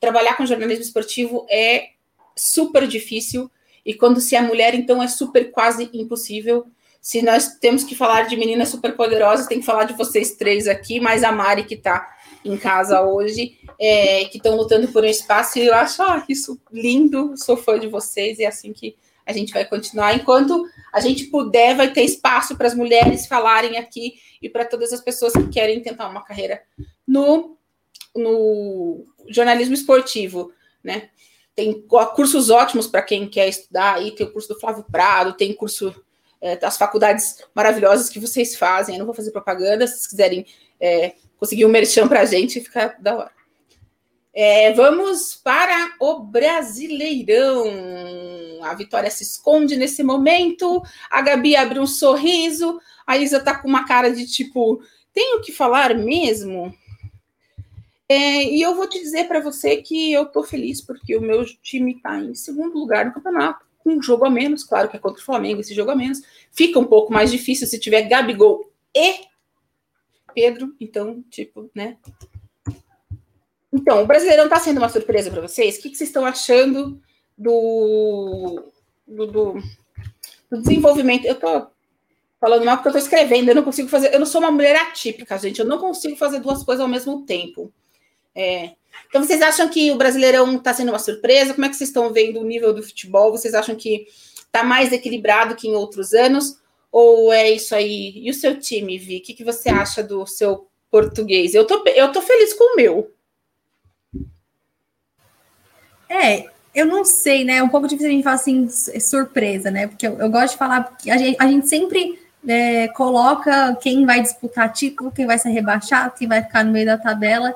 trabalhar com jornalismo esportivo é super difícil, e quando se é mulher, então é super quase impossível se nós temos que falar de meninas superpoderosas, tem que falar de vocês três aqui, mais a Mari que está em casa hoje, é, que estão lutando por um espaço, e eu acho ah, isso lindo, sou fã de vocês, e é assim que a gente vai continuar. Enquanto a gente puder, vai ter espaço para as mulheres falarem aqui e para todas as pessoas que querem tentar uma carreira no, no jornalismo esportivo, né? Tem cursos ótimos para quem quer estudar aí, tem o curso do Flávio Prado, tem curso as faculdades maravilhosas que vocês fazem. Eu não vou fazer propaganda, se vocês quiserem é, conseguir um merchan para a gente, fica da hora. É, vamos para o Brasileirão. A Vitória se esconde nesse momento. A Gabi abre um sorriso. A Isa tá com uma cara de tipo, tenho que falar mesmo? É, e eu vou te dizer para você que eu tô feliz porque o meu time está em segundo lugar no campeonato um jogo a menos, claro que é contra o Flamengo esse jogo a menos. Fica um pouco mais difícil se tiver Gabigol e Pedro, então, tipo, né? Então, o Brasileirão tá sendo uma surpresa para vocês? O que, que, vocês estão achando do, do, do, do desenvolvimento? Eu tô falando mal porque eu tô escrevendo, eu não consigo fazer, eu não sou uma mulher atípica, gente, eu não consigo fazer duas coisas ao mesmo tempo. É, então, vocês acham que o Brasileirão está sendo uma surpresa? Como é que vocês estão vendo o nível do futebol? Vocês acham que está mais equilibrado que em outros anos? Ou é isso aí? E o seu time, Vi? O que, que você acha do seu português? Eu tô, eu tô feliz com o meu. É, eu não sei, né? É um pouco difícil a gente falar assim, surpresa, né? Porque eu, eu gosto de falar a gente, a gente sempre é, coloca quem vai disputar título, quem vai ser rebaixado, quem vai ficar no meio da tabela.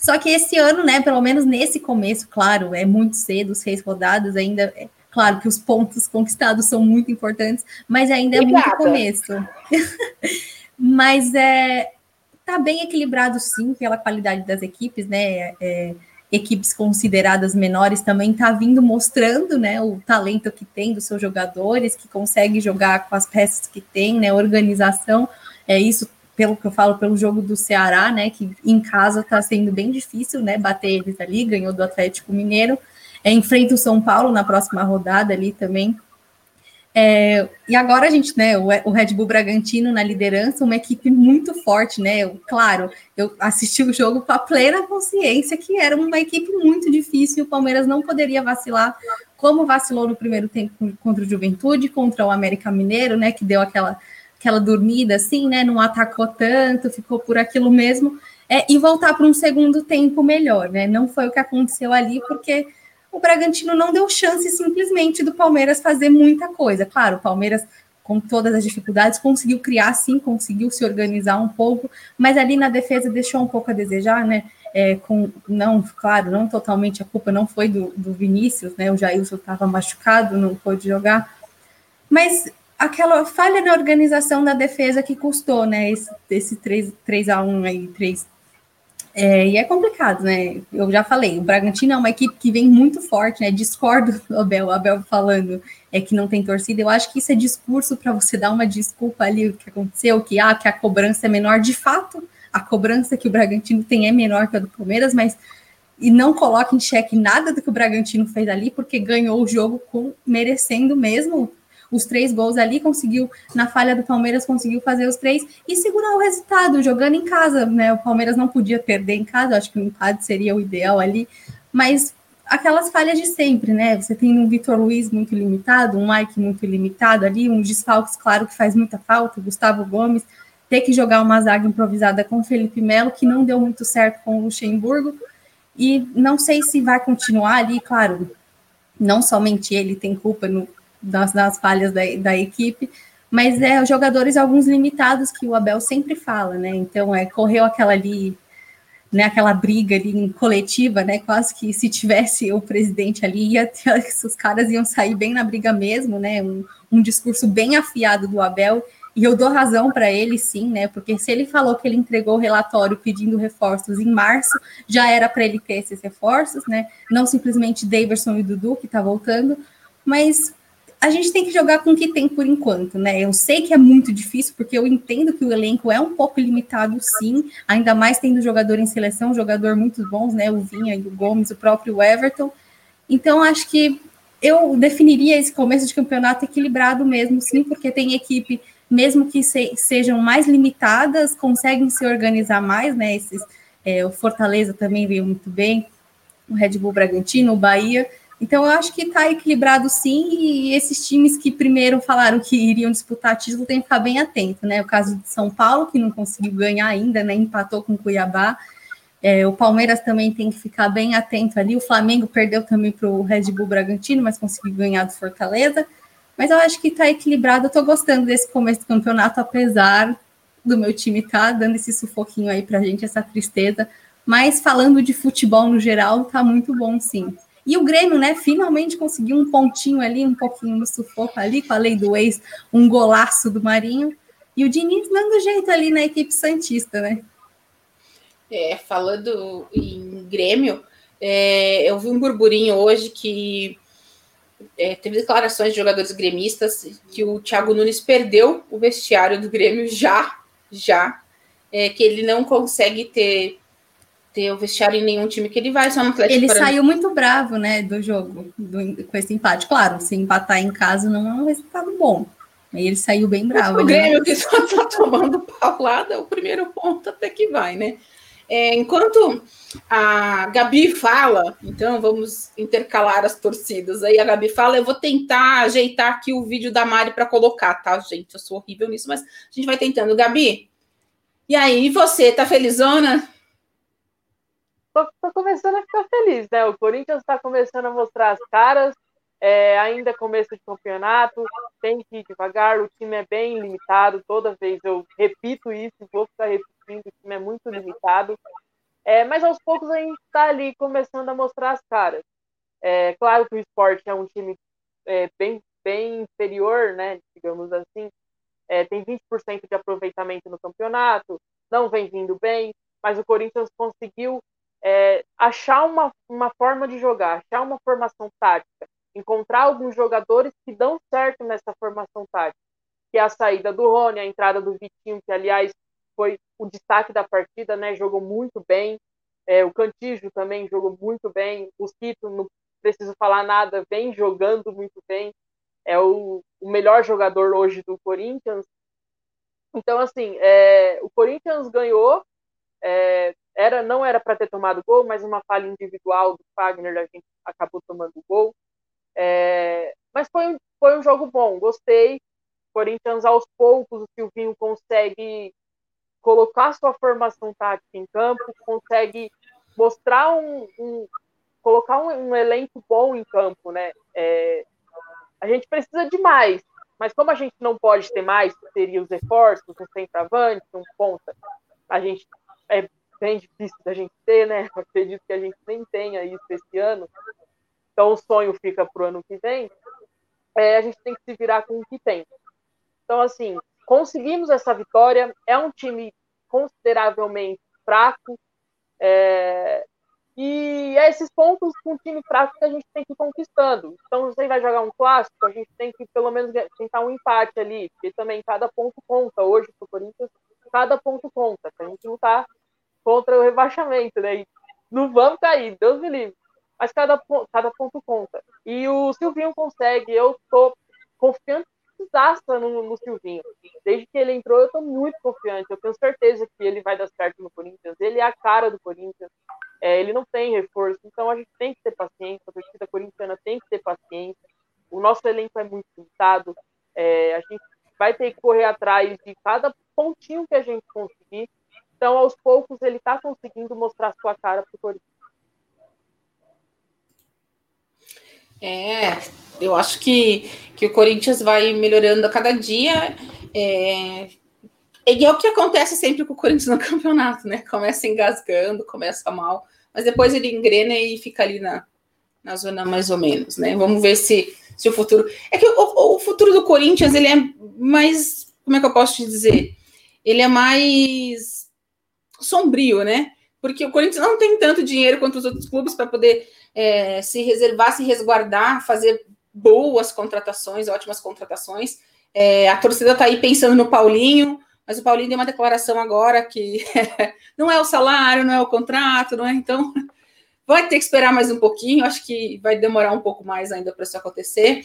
Só que esse ano, né, pelo menos nesse começo, claro, é muito cedo, seis rodadas ainda, é, Claro que os pontos conquistados são muito importantes, mas ainda é Obrigada. muito começo. mas é tá bem equilibrado sim pela qualidade das equipes, né? É, equipes consideradas menores também tá vindo mostrando, né, o talento que tem dos seus jogadores, que consegue jogar com as peças que tem, né, organização. É isso pelo que eu falo pelo jogo do Ceará, né, que em casa está sendo bem difícil, né, bater eles ali, ganhou do Atlético Mineiro, é, enfrenta o São Paulo na próxima rodada ali também. É, e agora a gente, né, o, Red Bull Bragantino na liderança, uma equipe muito forte, né? Eu, claro, eu assisti o jogo com a plena consciência que era uma equipe muito difícil, o Palmeiras não poderia vacilar, como vacilou no primeiro tempo contra o Juventude, contra o América Mineiro, né? Que deu aquela aquela dormida assim, né? Não atacou tanto, ficou por aquilo mesmo, é, e voltar para um segundo tempo melhor, né? Não foi o que aconteceu ali, porque o Bragantino não deu chance simplesmente do Palmeiras fazer muita coisa. Claro, o Palmeiras, com todas as dificuldades, conseguiu criar sim, conseguiu se organizar um pouco, mas ali na defesa deixou um pouco a desejar, né? É, com não, claro, não totalmente a culpa não foi do, do Vinícius, né? O Jailson estava machucado, não pôde jogar, mas aquela falha na organização da defesa que custou, né? Esse, esse 3, 3 a 1 aí, 3. É, e é complicado, né? Eu já falei, o Bragantino é uma equipe que vem muito forte, né? Discordo do Abel, Abel falando é que não tem torcida. Eu acho que isso é discurso para você dar uma desculpa ali o que aconteceu, que ah, que a cobrança é menor. De fato, a cobrança que o Bragantino tem é menor que a do Palmeiras, mas e não coloca em xeque nada do que o Bragantino fez ali, porque ganhou o jogo com merecendo mesmo os três gols ali, conseguiu, na falha do Palmeiras, conseguiu fazer os três e segurar o resultado, jogando em casa, né? O Palmeiras não podia perder em casa, acho que o empate seria o ideal ali, mas aquelas falhas de sempre, né? Você tem um Vitor Luiz muito limitado, um Mike muito limitado ali, um desfalques, claro, que faz muita falta, Gustavo Gomes, ter que jogar uma zaga improvisada com Felipe Melo, que não deu muito certo com o Luxemburgo, e não sei se vai continuar ali, claro, não somente ele tem culpa no, das, das falhas da, da equipe, mas é jogadores alguns limitados que o Abel sempre fala, né? Então é correu aquela ali, né? Aquela briga ali coletiva, né? Quase que se tivesse o presidente ali, ia ter, os caras iam sair bem na briga mesmo, né? Um, um discurso bem afiado do Abel. E eu dou razão para ele, sim, né? Porque se ele falou que ele entregou o relatório pedindo reforços em março, já era para ele ter esses reforços, né? Não simplesmente Daverson e Dudu, que está voltando, mas a gente tem que jogar com o que tem por enquanto, né? Eu sei que é muito difícil, porque eu entendo que o elenco é um pouco limitado, sim, ainda mais tendo jogador em seleção, jogador muito bons, né? O Vinha e o Gomes, o próprio Everton. Então, acho que eu definiria esse começo de campeonato equilibrado mesmo, sim, porque tem equipe, mesmo que se, sejam mais limitadas, conseguem se organizar mais, né? Esses, é, o Fortaleza também veio muito bem, o Red Bull Bragantino, o Bahia. Então, eu acho que está equilibrado sim, e esses times que primeiro falaram que iriam disputar título tem que ficar bem atento, né? O caso de São Paulo, que não conseguiu ganhar ainda, né? Empatou com Cuiabá. É, o Palmeiras também tem que ficar bem atento ali. O Flamengo perdeu também para o Red Bull Bragantino, mas conseguiu ganhar do Fortaleza. Mas eu acho que está equilibrado. Eu estou gostando desse começo do campeonato, apesar do meu time tá dando esse sufoquinho aí para a gente, essa tristeza. Mas falando de futebol no geral, tá muito bom, sim. E o Grêmio, né, finalmente conseguiu um pontinho ali, um pouquinho no sufoco ali, com a lei do ex, um golaço do Marinho. E o Diniz dando jeito ali na equipe Santista, né? É, falando em Grêmio, é, eu vi um burburinho hoje que é, teve declarações de jogadores gremistas que o Thiago Nunes perdeu o vestiário do Grêmio já, já, é, que ele não consegue ter ter o vestiário em nenhum time que ele vai, só no Atlético Ele saiu muito bravo, né, do jogo, do, com esse empate. Claro, se empatar em casa não é um resultado bom. Aí ele saiu bem bravo. O Grêmio que só tá tomando paulada, o primeiro ponto até que vai, né? É, enquanto a Gabi fala, então vamos intercalar as torcidas. Aí a Gabi fala, eu vou tentar ajeitar aqui o vídeo da Mari para colocar, tá, gente? Eu sou horrível nisso, mas a gente vai tentando. Gabi, e aí, você, tá felizona? Tô, tô começando a ficar feliz, né? O Corinthians está começando a mostrar as caras, é, ainda começo de campeonato, tem que ir devagar, o time é bem limitado, toda vez eu repito isso, vou ficar repetindo, o time é muito limitado, é, mas aos poucos a gente está ali começando a mostrar as caras. É claro que o esporte é um time é, bem, bem inferior, né, digamos assim, é, tem 20% de aproveitamento no campeonato, não vem vindo bem, mas o Corinthians conseguiu é, achar uma, uma forma de jogar, achar uma formação tática, encontrar alguns jogadores que dão certo nessa formação tática, que é a saída do Rony, a entrada do Vitinho, que aliás foi o destaque da partida, né? Jogou muito bem. É, o Cantijo também jogou muito bem. O Cito, não preciso falar nada, vem jogando muito bem. É o, o melhor jogador hoje do Corinthians. Então, assim, é, o Corinthians ganhou. É, era não era para ter tomado gol, mas uma falha individual do Fagner a gente acabou tomando gol. É, mas foi, foi um jogo bom, gostei. Corinthians aos poucos o Silvinho consegue colocar sua formação tática em campo, consegue mostrar um, um colocar um, um, elenco bom em campo, né? É, a gente precisa de mais, mas como a gente não pode ter mais, teria os reforços, um centroavante, um ponta, a gente é bem difícil da gente ter, né? Eu acredito que a gente nem tenha isso esse ano. Então o sonho fica para o ano que vem. É, a gente tem que se virar com o que tem. Então, assim, conseguimos essa vitória. É um time consideravelmente fraco. É, e é esses pontos com um time fraco que a gente tem que ir conquistando. Então, você vai jogar um clássico, a gente tem que pelo menos tentar um empate ali, porque também cada ponto conta. Hoje, para o Corinthians, cada ponto conta. A gente não está contra o rebaixamento, né? E não vamos cair, Deus me livre. Mas cada, cada ponto conta. E o Silvinho consegue, eu tô confiante no, no Silvinho. Desde que ele entrou, eu tô muito confiante. Eu tenho certeza que ele vai dar certo no Corinthians. Ele é a cara do Corinthians. É, ele não tem reforço, então a gente tem que ter paciência. A torcida corintiana tem que ter paciência. O nosso elenco é muito limitado. É, a gente vai ter que correr atrás de cada pontinho que a gente conseguir então, aos poucos, ele está conseguindo mostrar sua cara para o Corinthians. É, eu acho que, que o Corinthians vai melhorando a cada dia. É, e é o que acontece sempre com o Corinthians no campeonato, né? Começa engasgando, começa mal, mas depois ele engrena e fica ali na, na zona mais ou menos, né? Vamos ver se, se o futuro. É que o, o futuro do Corinthians ele é mais. Como é que eu posso te dizer? Ele é mais sombrio, né? Porque o Corinthians não tem tanto dinheiro quanto os outros clubes para poder é, se reservar, se resguardar, fazer boas contratações, ótimas contratações. É, a torcida está aí pensando no Paulinho, mas o Paulinho deu uma declaração agora que não é o salário, não é o contrato, não é? Então vai ter que esperar mais um pouquinho, acho que vai demorar um pouco mais ainda para isso acontecer.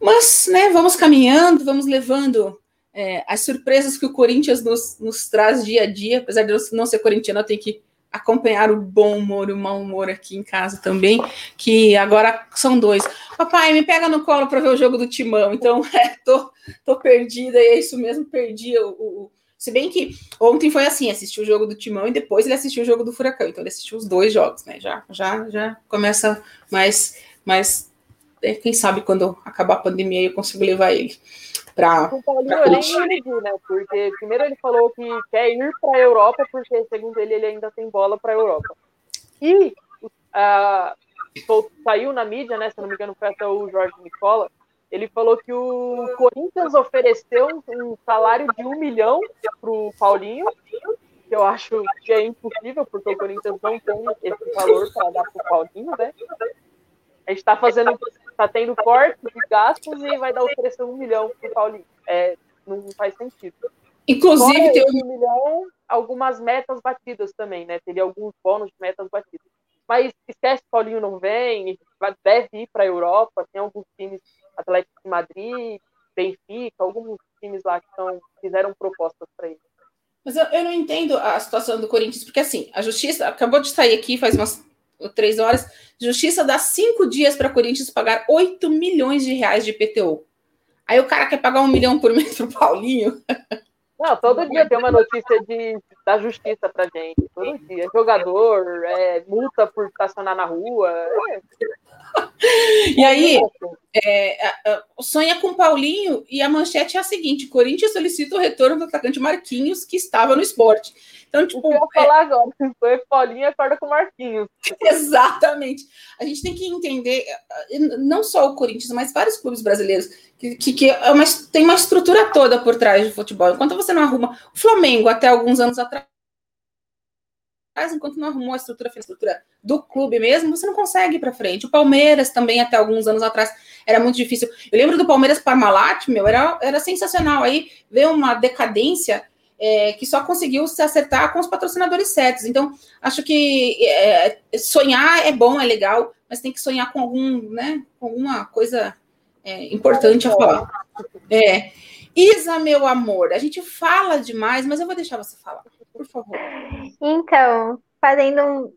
Mas, né, vamos caminhando, vamos levando é, as surpresas que o Corinthians nos, nos, traz dia a dia, apesar de eu não ser corintiano, eu tenho que acompanhar o bom humor e o mau humor aqui em casa também, que agora são dois. Papai, me pega no colo para ver o jogo do Timão, então é, tô, tô perdida, e é isso mesmo, perdi o, o, Se bem que ontem foi assim, assistiu o jogo do Timão e depois ele assistiu o jogo do Furacão, então ele assistiu os dois jogos, né? Já, já, já começa mais, mais é, quem sabe quando acabar a pandemia eu consigo levar ele para. O Paulinho eu nem iludi, né? Porque primeiro ele falou que quer ir para a Europa, porque segundo ele, ele ainda tem bola para a Europa. E uh, saiu na mídia, né? Se não me engano, foi até o Jorge Nicola. Ele falou que o Corinthians ofereceu um salário de um milhão para o Paulinho, que eu acho que é impossível, porque o Corinthians não tem esse valor para dar para o Paulinho, né? A gente está fazendo tá tendo corte de gastos e vai dar oferecer um milhão pro Paulinho. É, não faz sentido. Inclusive, Fora tem um milhão, algumas metas batidas também, né? Teria alguns bônus de metas batidas. Mas esquece que o Paulinho não vem, deve ir para a Europa, tem alguns times, Atlético de Madrid, Benfica, alguns times lá que tão, fizeram propostas para ele. Mas eu, eu, não entendo a situação do Corinthians, porque assim, a justiça acabou de sair aqui faz umas três horas. Justiça dá cinco dias para Corinthians pagar 8 milhões de reais de IPTU. Aí o cara quer pagar um milhão por mês pro Paulinho. Não, todo dia tem uma notícia de, da justiça pra gente. Todo dia. Jogador, é, multa por estacionar na rua. É. e aí, é, sonha com Paulinho e a manchete é a seguinte: Corinthians solicita o retorno do atacante Marquinhos, que estava no esporte. Então, tipo. Eu vou é... falar agora, foi Paulinho, acorda com Marquinhos. Exatamente. A gente tem que entender, não só o Corinthians, mas vários clubes brasileiros, que, que, que é uma, tem uma estrutura toda por trás do futebol. Enquanto você não arruma. O Flamengo, até alguns anos atrás enquanto não arrumou a estrutura, a estrutura do clube mesmo, você não consegue ir para frente. O Palmeiras também, até alguns anos atrás, era muito difícil. Eu lembro do Palmeiras Parmalat, meu, era, era sensacional. Aí veio uma decadência é, que só conseguiu se acertar com os patrocinadores certos. Então, acho que é, sonhar é bom, é legal, mas tem que sonhar com algum, né, com alguma coisa é, importante a falar. É. Isa, meu amor, a gente fala demais, mas eu vou deixar você falar por favor. Então, fazendo um,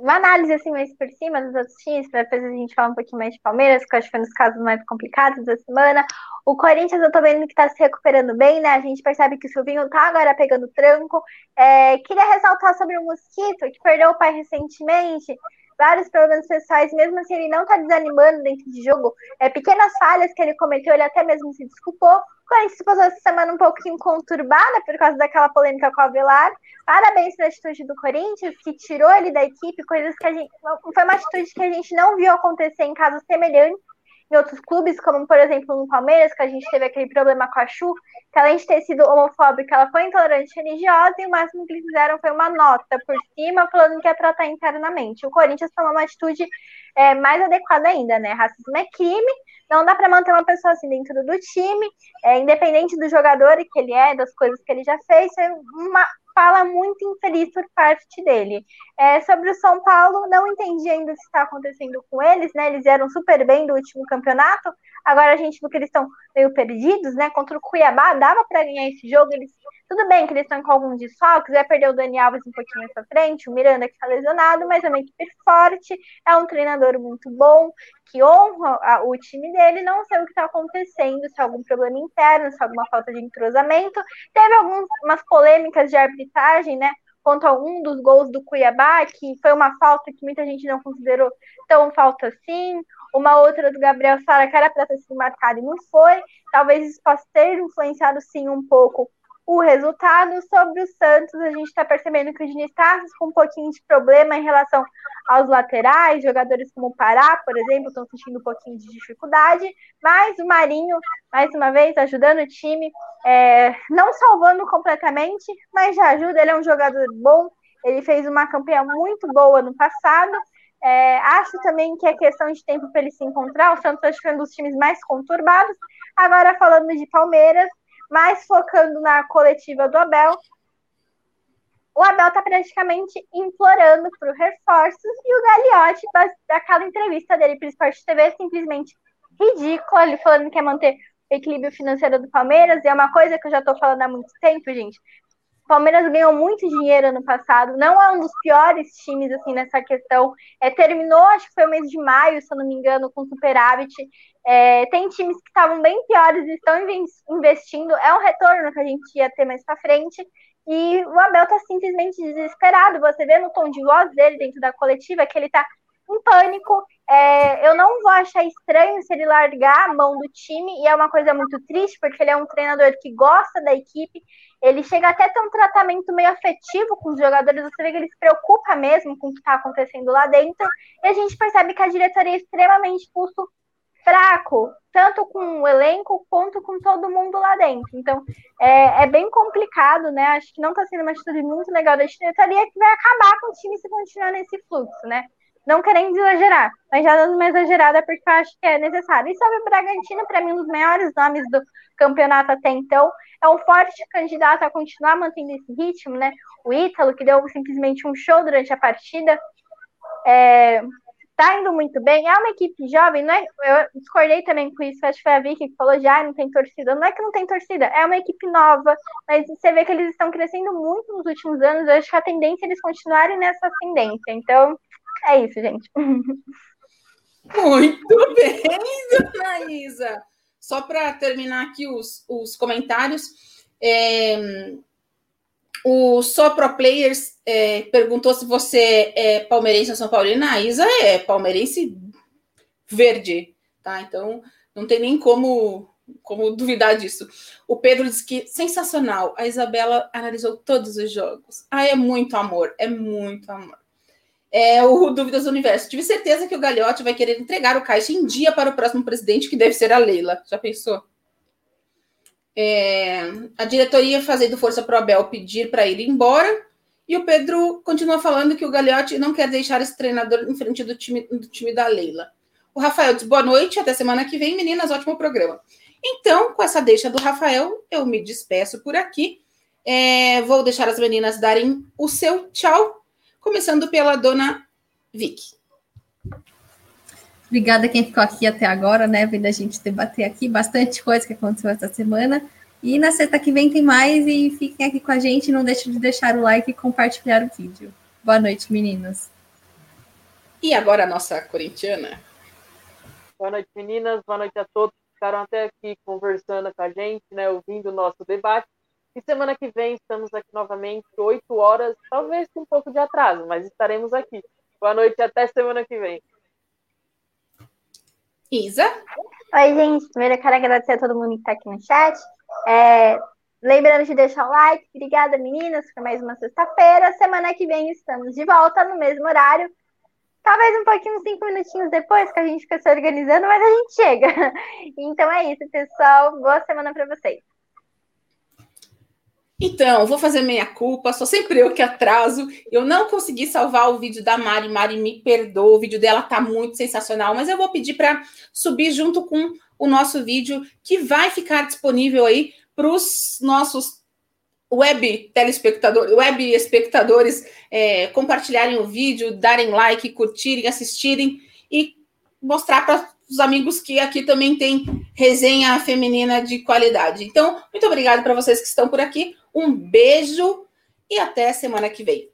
uma análise assim mais por cima dos outros times, para depois a gente falar um pouquinho mais de Palmeiras, que eu acho que foi um dos casos mais complicados da semana. O Corinthians, eu tô vendo que tá se recuperando bem, né? A gente percebe que o Silvinho tá agora pegando tranco. É, queria ressaltar sobre o Mosquito, que perdeu o pai recentemente vários problemas pessoais, mesmo assim ele não tá desanimando dentro de jogo. É, pequenas falhas que ele cometeu, ele até mesmo se desculpou. O Corinthians passou essa semana um pouquinho conturbada por causa daquela polêmica com o Avelar. Parabéns pela atitude do Corinthians, que tirou ele da equipe, coisas que a gente. Foi uma atitude que a gente não viu acontecer em casos semelhantes em outros clubes, como por exemplo no Palmeiras, que a gente teve aquele problema com a Chu, que além de ter sido homofóbica, ela foi intolerante religiosa e o máximo que eles fizeram foi uma nota por cima, falando que ia tratar internamente. O Corinthians tomou uma atitude é, mais adequada ainda, né? Racismo é crime, não dá para manter uma pessoa assim dentro do time, é, independente do jogador que ele é, das coisas que ele já fez, é uma fala muito infeliz por parte dele. É, sobre o São Paulo, não entendi ainda o que está acontecendo com eles, né? Eles eram super bem do último campeonato, agora a gente viu que eles estão meio perdidos, né? Contra o Cuiabá, dava para ganhar esse jogo, eles tudo bem que eles estão com alguns desfalques, vai perder o Dani Alves um pouquinho mais pra frente, o Miranda que está lesionado, mas é uma equipe forte, é um treinador muito bom, que honra a, o time dele, não sei o que está acontecendo, se é algum problema interno, se é alguma falta de entrosamento. Teve algumas polêmicas de arbitragem, né? Quanto a um dos gols do Cuiabá, que foi uma falta que muita gente não considerou tão falta assim. Uma outra do Gabriel Sara, que era para ter sido marcada e não foi. Talvez isso possa ter influenciado, sim, um pouco o resultado. Sobre o Santos, a gente está percebendo que o Diniz está com um pouquinho de problema em relação aos laterais, jogadores como o Pará, por exemplo, estão sentindo um pouquinho de dificuldade, mas o Marinho, mais uma vez, ajudando o time, é, não salvando completamente, mas já ajuda, ele é um jogador bom, ele fez uma campanha muito boa no passado, é, acho também que é questão de tempo para ele se encontrar. O Santos acho que um dos times mais conturbados. Agora, falando de Palmeiras, mas focando na coletiva do Abel, o Abel está praticamente implorando por reforços e o Gagliotti, daquela entrevista dele para o Esporte TV, é simplesmente ridícula, ele falando que quer manter o equilíbrio financeiro do Palmeiras, e é uma coisa que eu já estou falando há muito tempo, gente. Palmeiras ganhou muito dinheiro ano passado, não é um dos piores times assim nessa questão. É, terminou, acho que foi o mês de maio, se eu não me engano, com superávit. É, tem times que estavam bem piores e estão investindo. É um retorno que a gente ia ter mais para frente. E o Abel tá simplesmente desesperado. Você vê no tom de voz dele dentro da coletiva que ele tá em pânico. É, eu não vou achar estranho se ele largar a mão do time, e é uma coisa muito triste, porque ele é um treinador que gosta da equipe, ele chega até a ter um tratamento meio afetivo com os jogadores, você vê que ele se preocupa mesmo com o que está acontecendo lá dentro, e a gente percebe que a diretoria é extremamente pulso fraco, tanto com o elenco quanto com todo mundo lá dentro. Então, é, é bem complicado, né? Acho que não está sendo uma atitude muito legal da diretoria que vai acabar com o time se continuar nesse fluxo, né? Não querendo exagerar, mas já dando uma exagerada porque eu acho que é necessário. E sobre o Bragantino, para mim, um dos maiores nomes do campeonato até então, é um forte candidato a continuar mantendo esse ritmo, né? O Ítalo, que deu simplesmente um show durante a partida, é, tá indo muito bem. É uma equipe jovem, não é? Eu discordei também com isso, acho que foi a Vicky que falou já, não tem torcida. Não é que não tem torcida, é uma equipe nova, mas você vê que eles estão crescendo muito nos últimos anos. Eu acho que a tendência é eles continuarem nessa ascendência. Então, é isso, gente. Muito bem, dona Isa. Só para terminar aqui os, os comentários, é, o Só Pro Players é, perguntou se você é palmeirense ou São Paulina. A Isa é palmeirense verde, tá? Então, não tem nem como como duvidar disso. O Pedro diz que sensacional. A Isabela analisou todos os jogos. Ah, é muito amor, é muito amor. É o Dúvidas do Universo. Tive certeza que o Galhote vai querer entregar o caixa em dia para o próximo presidente, que deve ser a Leila. Já pensou? É, a diretoria fazendo força para o Abel pedir para ir embora. E o Pedro continua falando que o Gagliotti não quer deixar esse treinador em frente do time, do time da Leila. O Rafael diz boa noite, até semana que vem, meninas, ótimo programa. Então, com essa deixa do Rafael, eu me despeço por aqui. É, vou deixar as meninas darem o seu tchau, começando pela dona Vicky. Obrigada quem ficou aqui até agora, né? Vendo a gente debater aqui bastante coisa que aconteceu essa semana. E na sexta que vem tem mais e fiquem aqui com a gente. Não deixem de deixar o like e compartilhar o vídeo. Boa noite, meninas. E agora a nossa corintiana. Boa noite, meninas. Boa noite a todos ficaram até aqui conversando com a gente, né, ouvindo o nosso debate. E semana que vem estamos aqui novamente, 8 horas, talvez com um pouco de atraso, mas estaremos aqui. Boa noite até semana que vem. Isa? Oi, gente. Primeiro eu quero agradecer a todo mundo que está aqui no chat. É, lembrando de deixar o like. Obrigada, meninas, por mais uma sexta-feira. Semana que vem estamos de volta no mesmo horário. Talvez um pouquinho, cinco minutinhos depois, que a gente fica se organizando, mas a gente chega. Então é isso, pessoal. Boa semana para vocês. Então, vou fazer meia culpa, sou sempre eu que atraso. Eu não consegui salvar o vídeo da Mari. Mari, me perdoa, o vídeo dela tá muito sensacional, mas eu vou pedir para subir junto com o nosso vídeo, que vai ficar disponível aí para os nossos web telespectadores, web espectadores é, compartilharem o vídeo, darem like, curtirem, assistirem e mostrar para os amigos que aqui também tem resenha feminina de qualidade. Então, muito obrigada para vocês que estão por aqui. Um beijo e até semana que vem.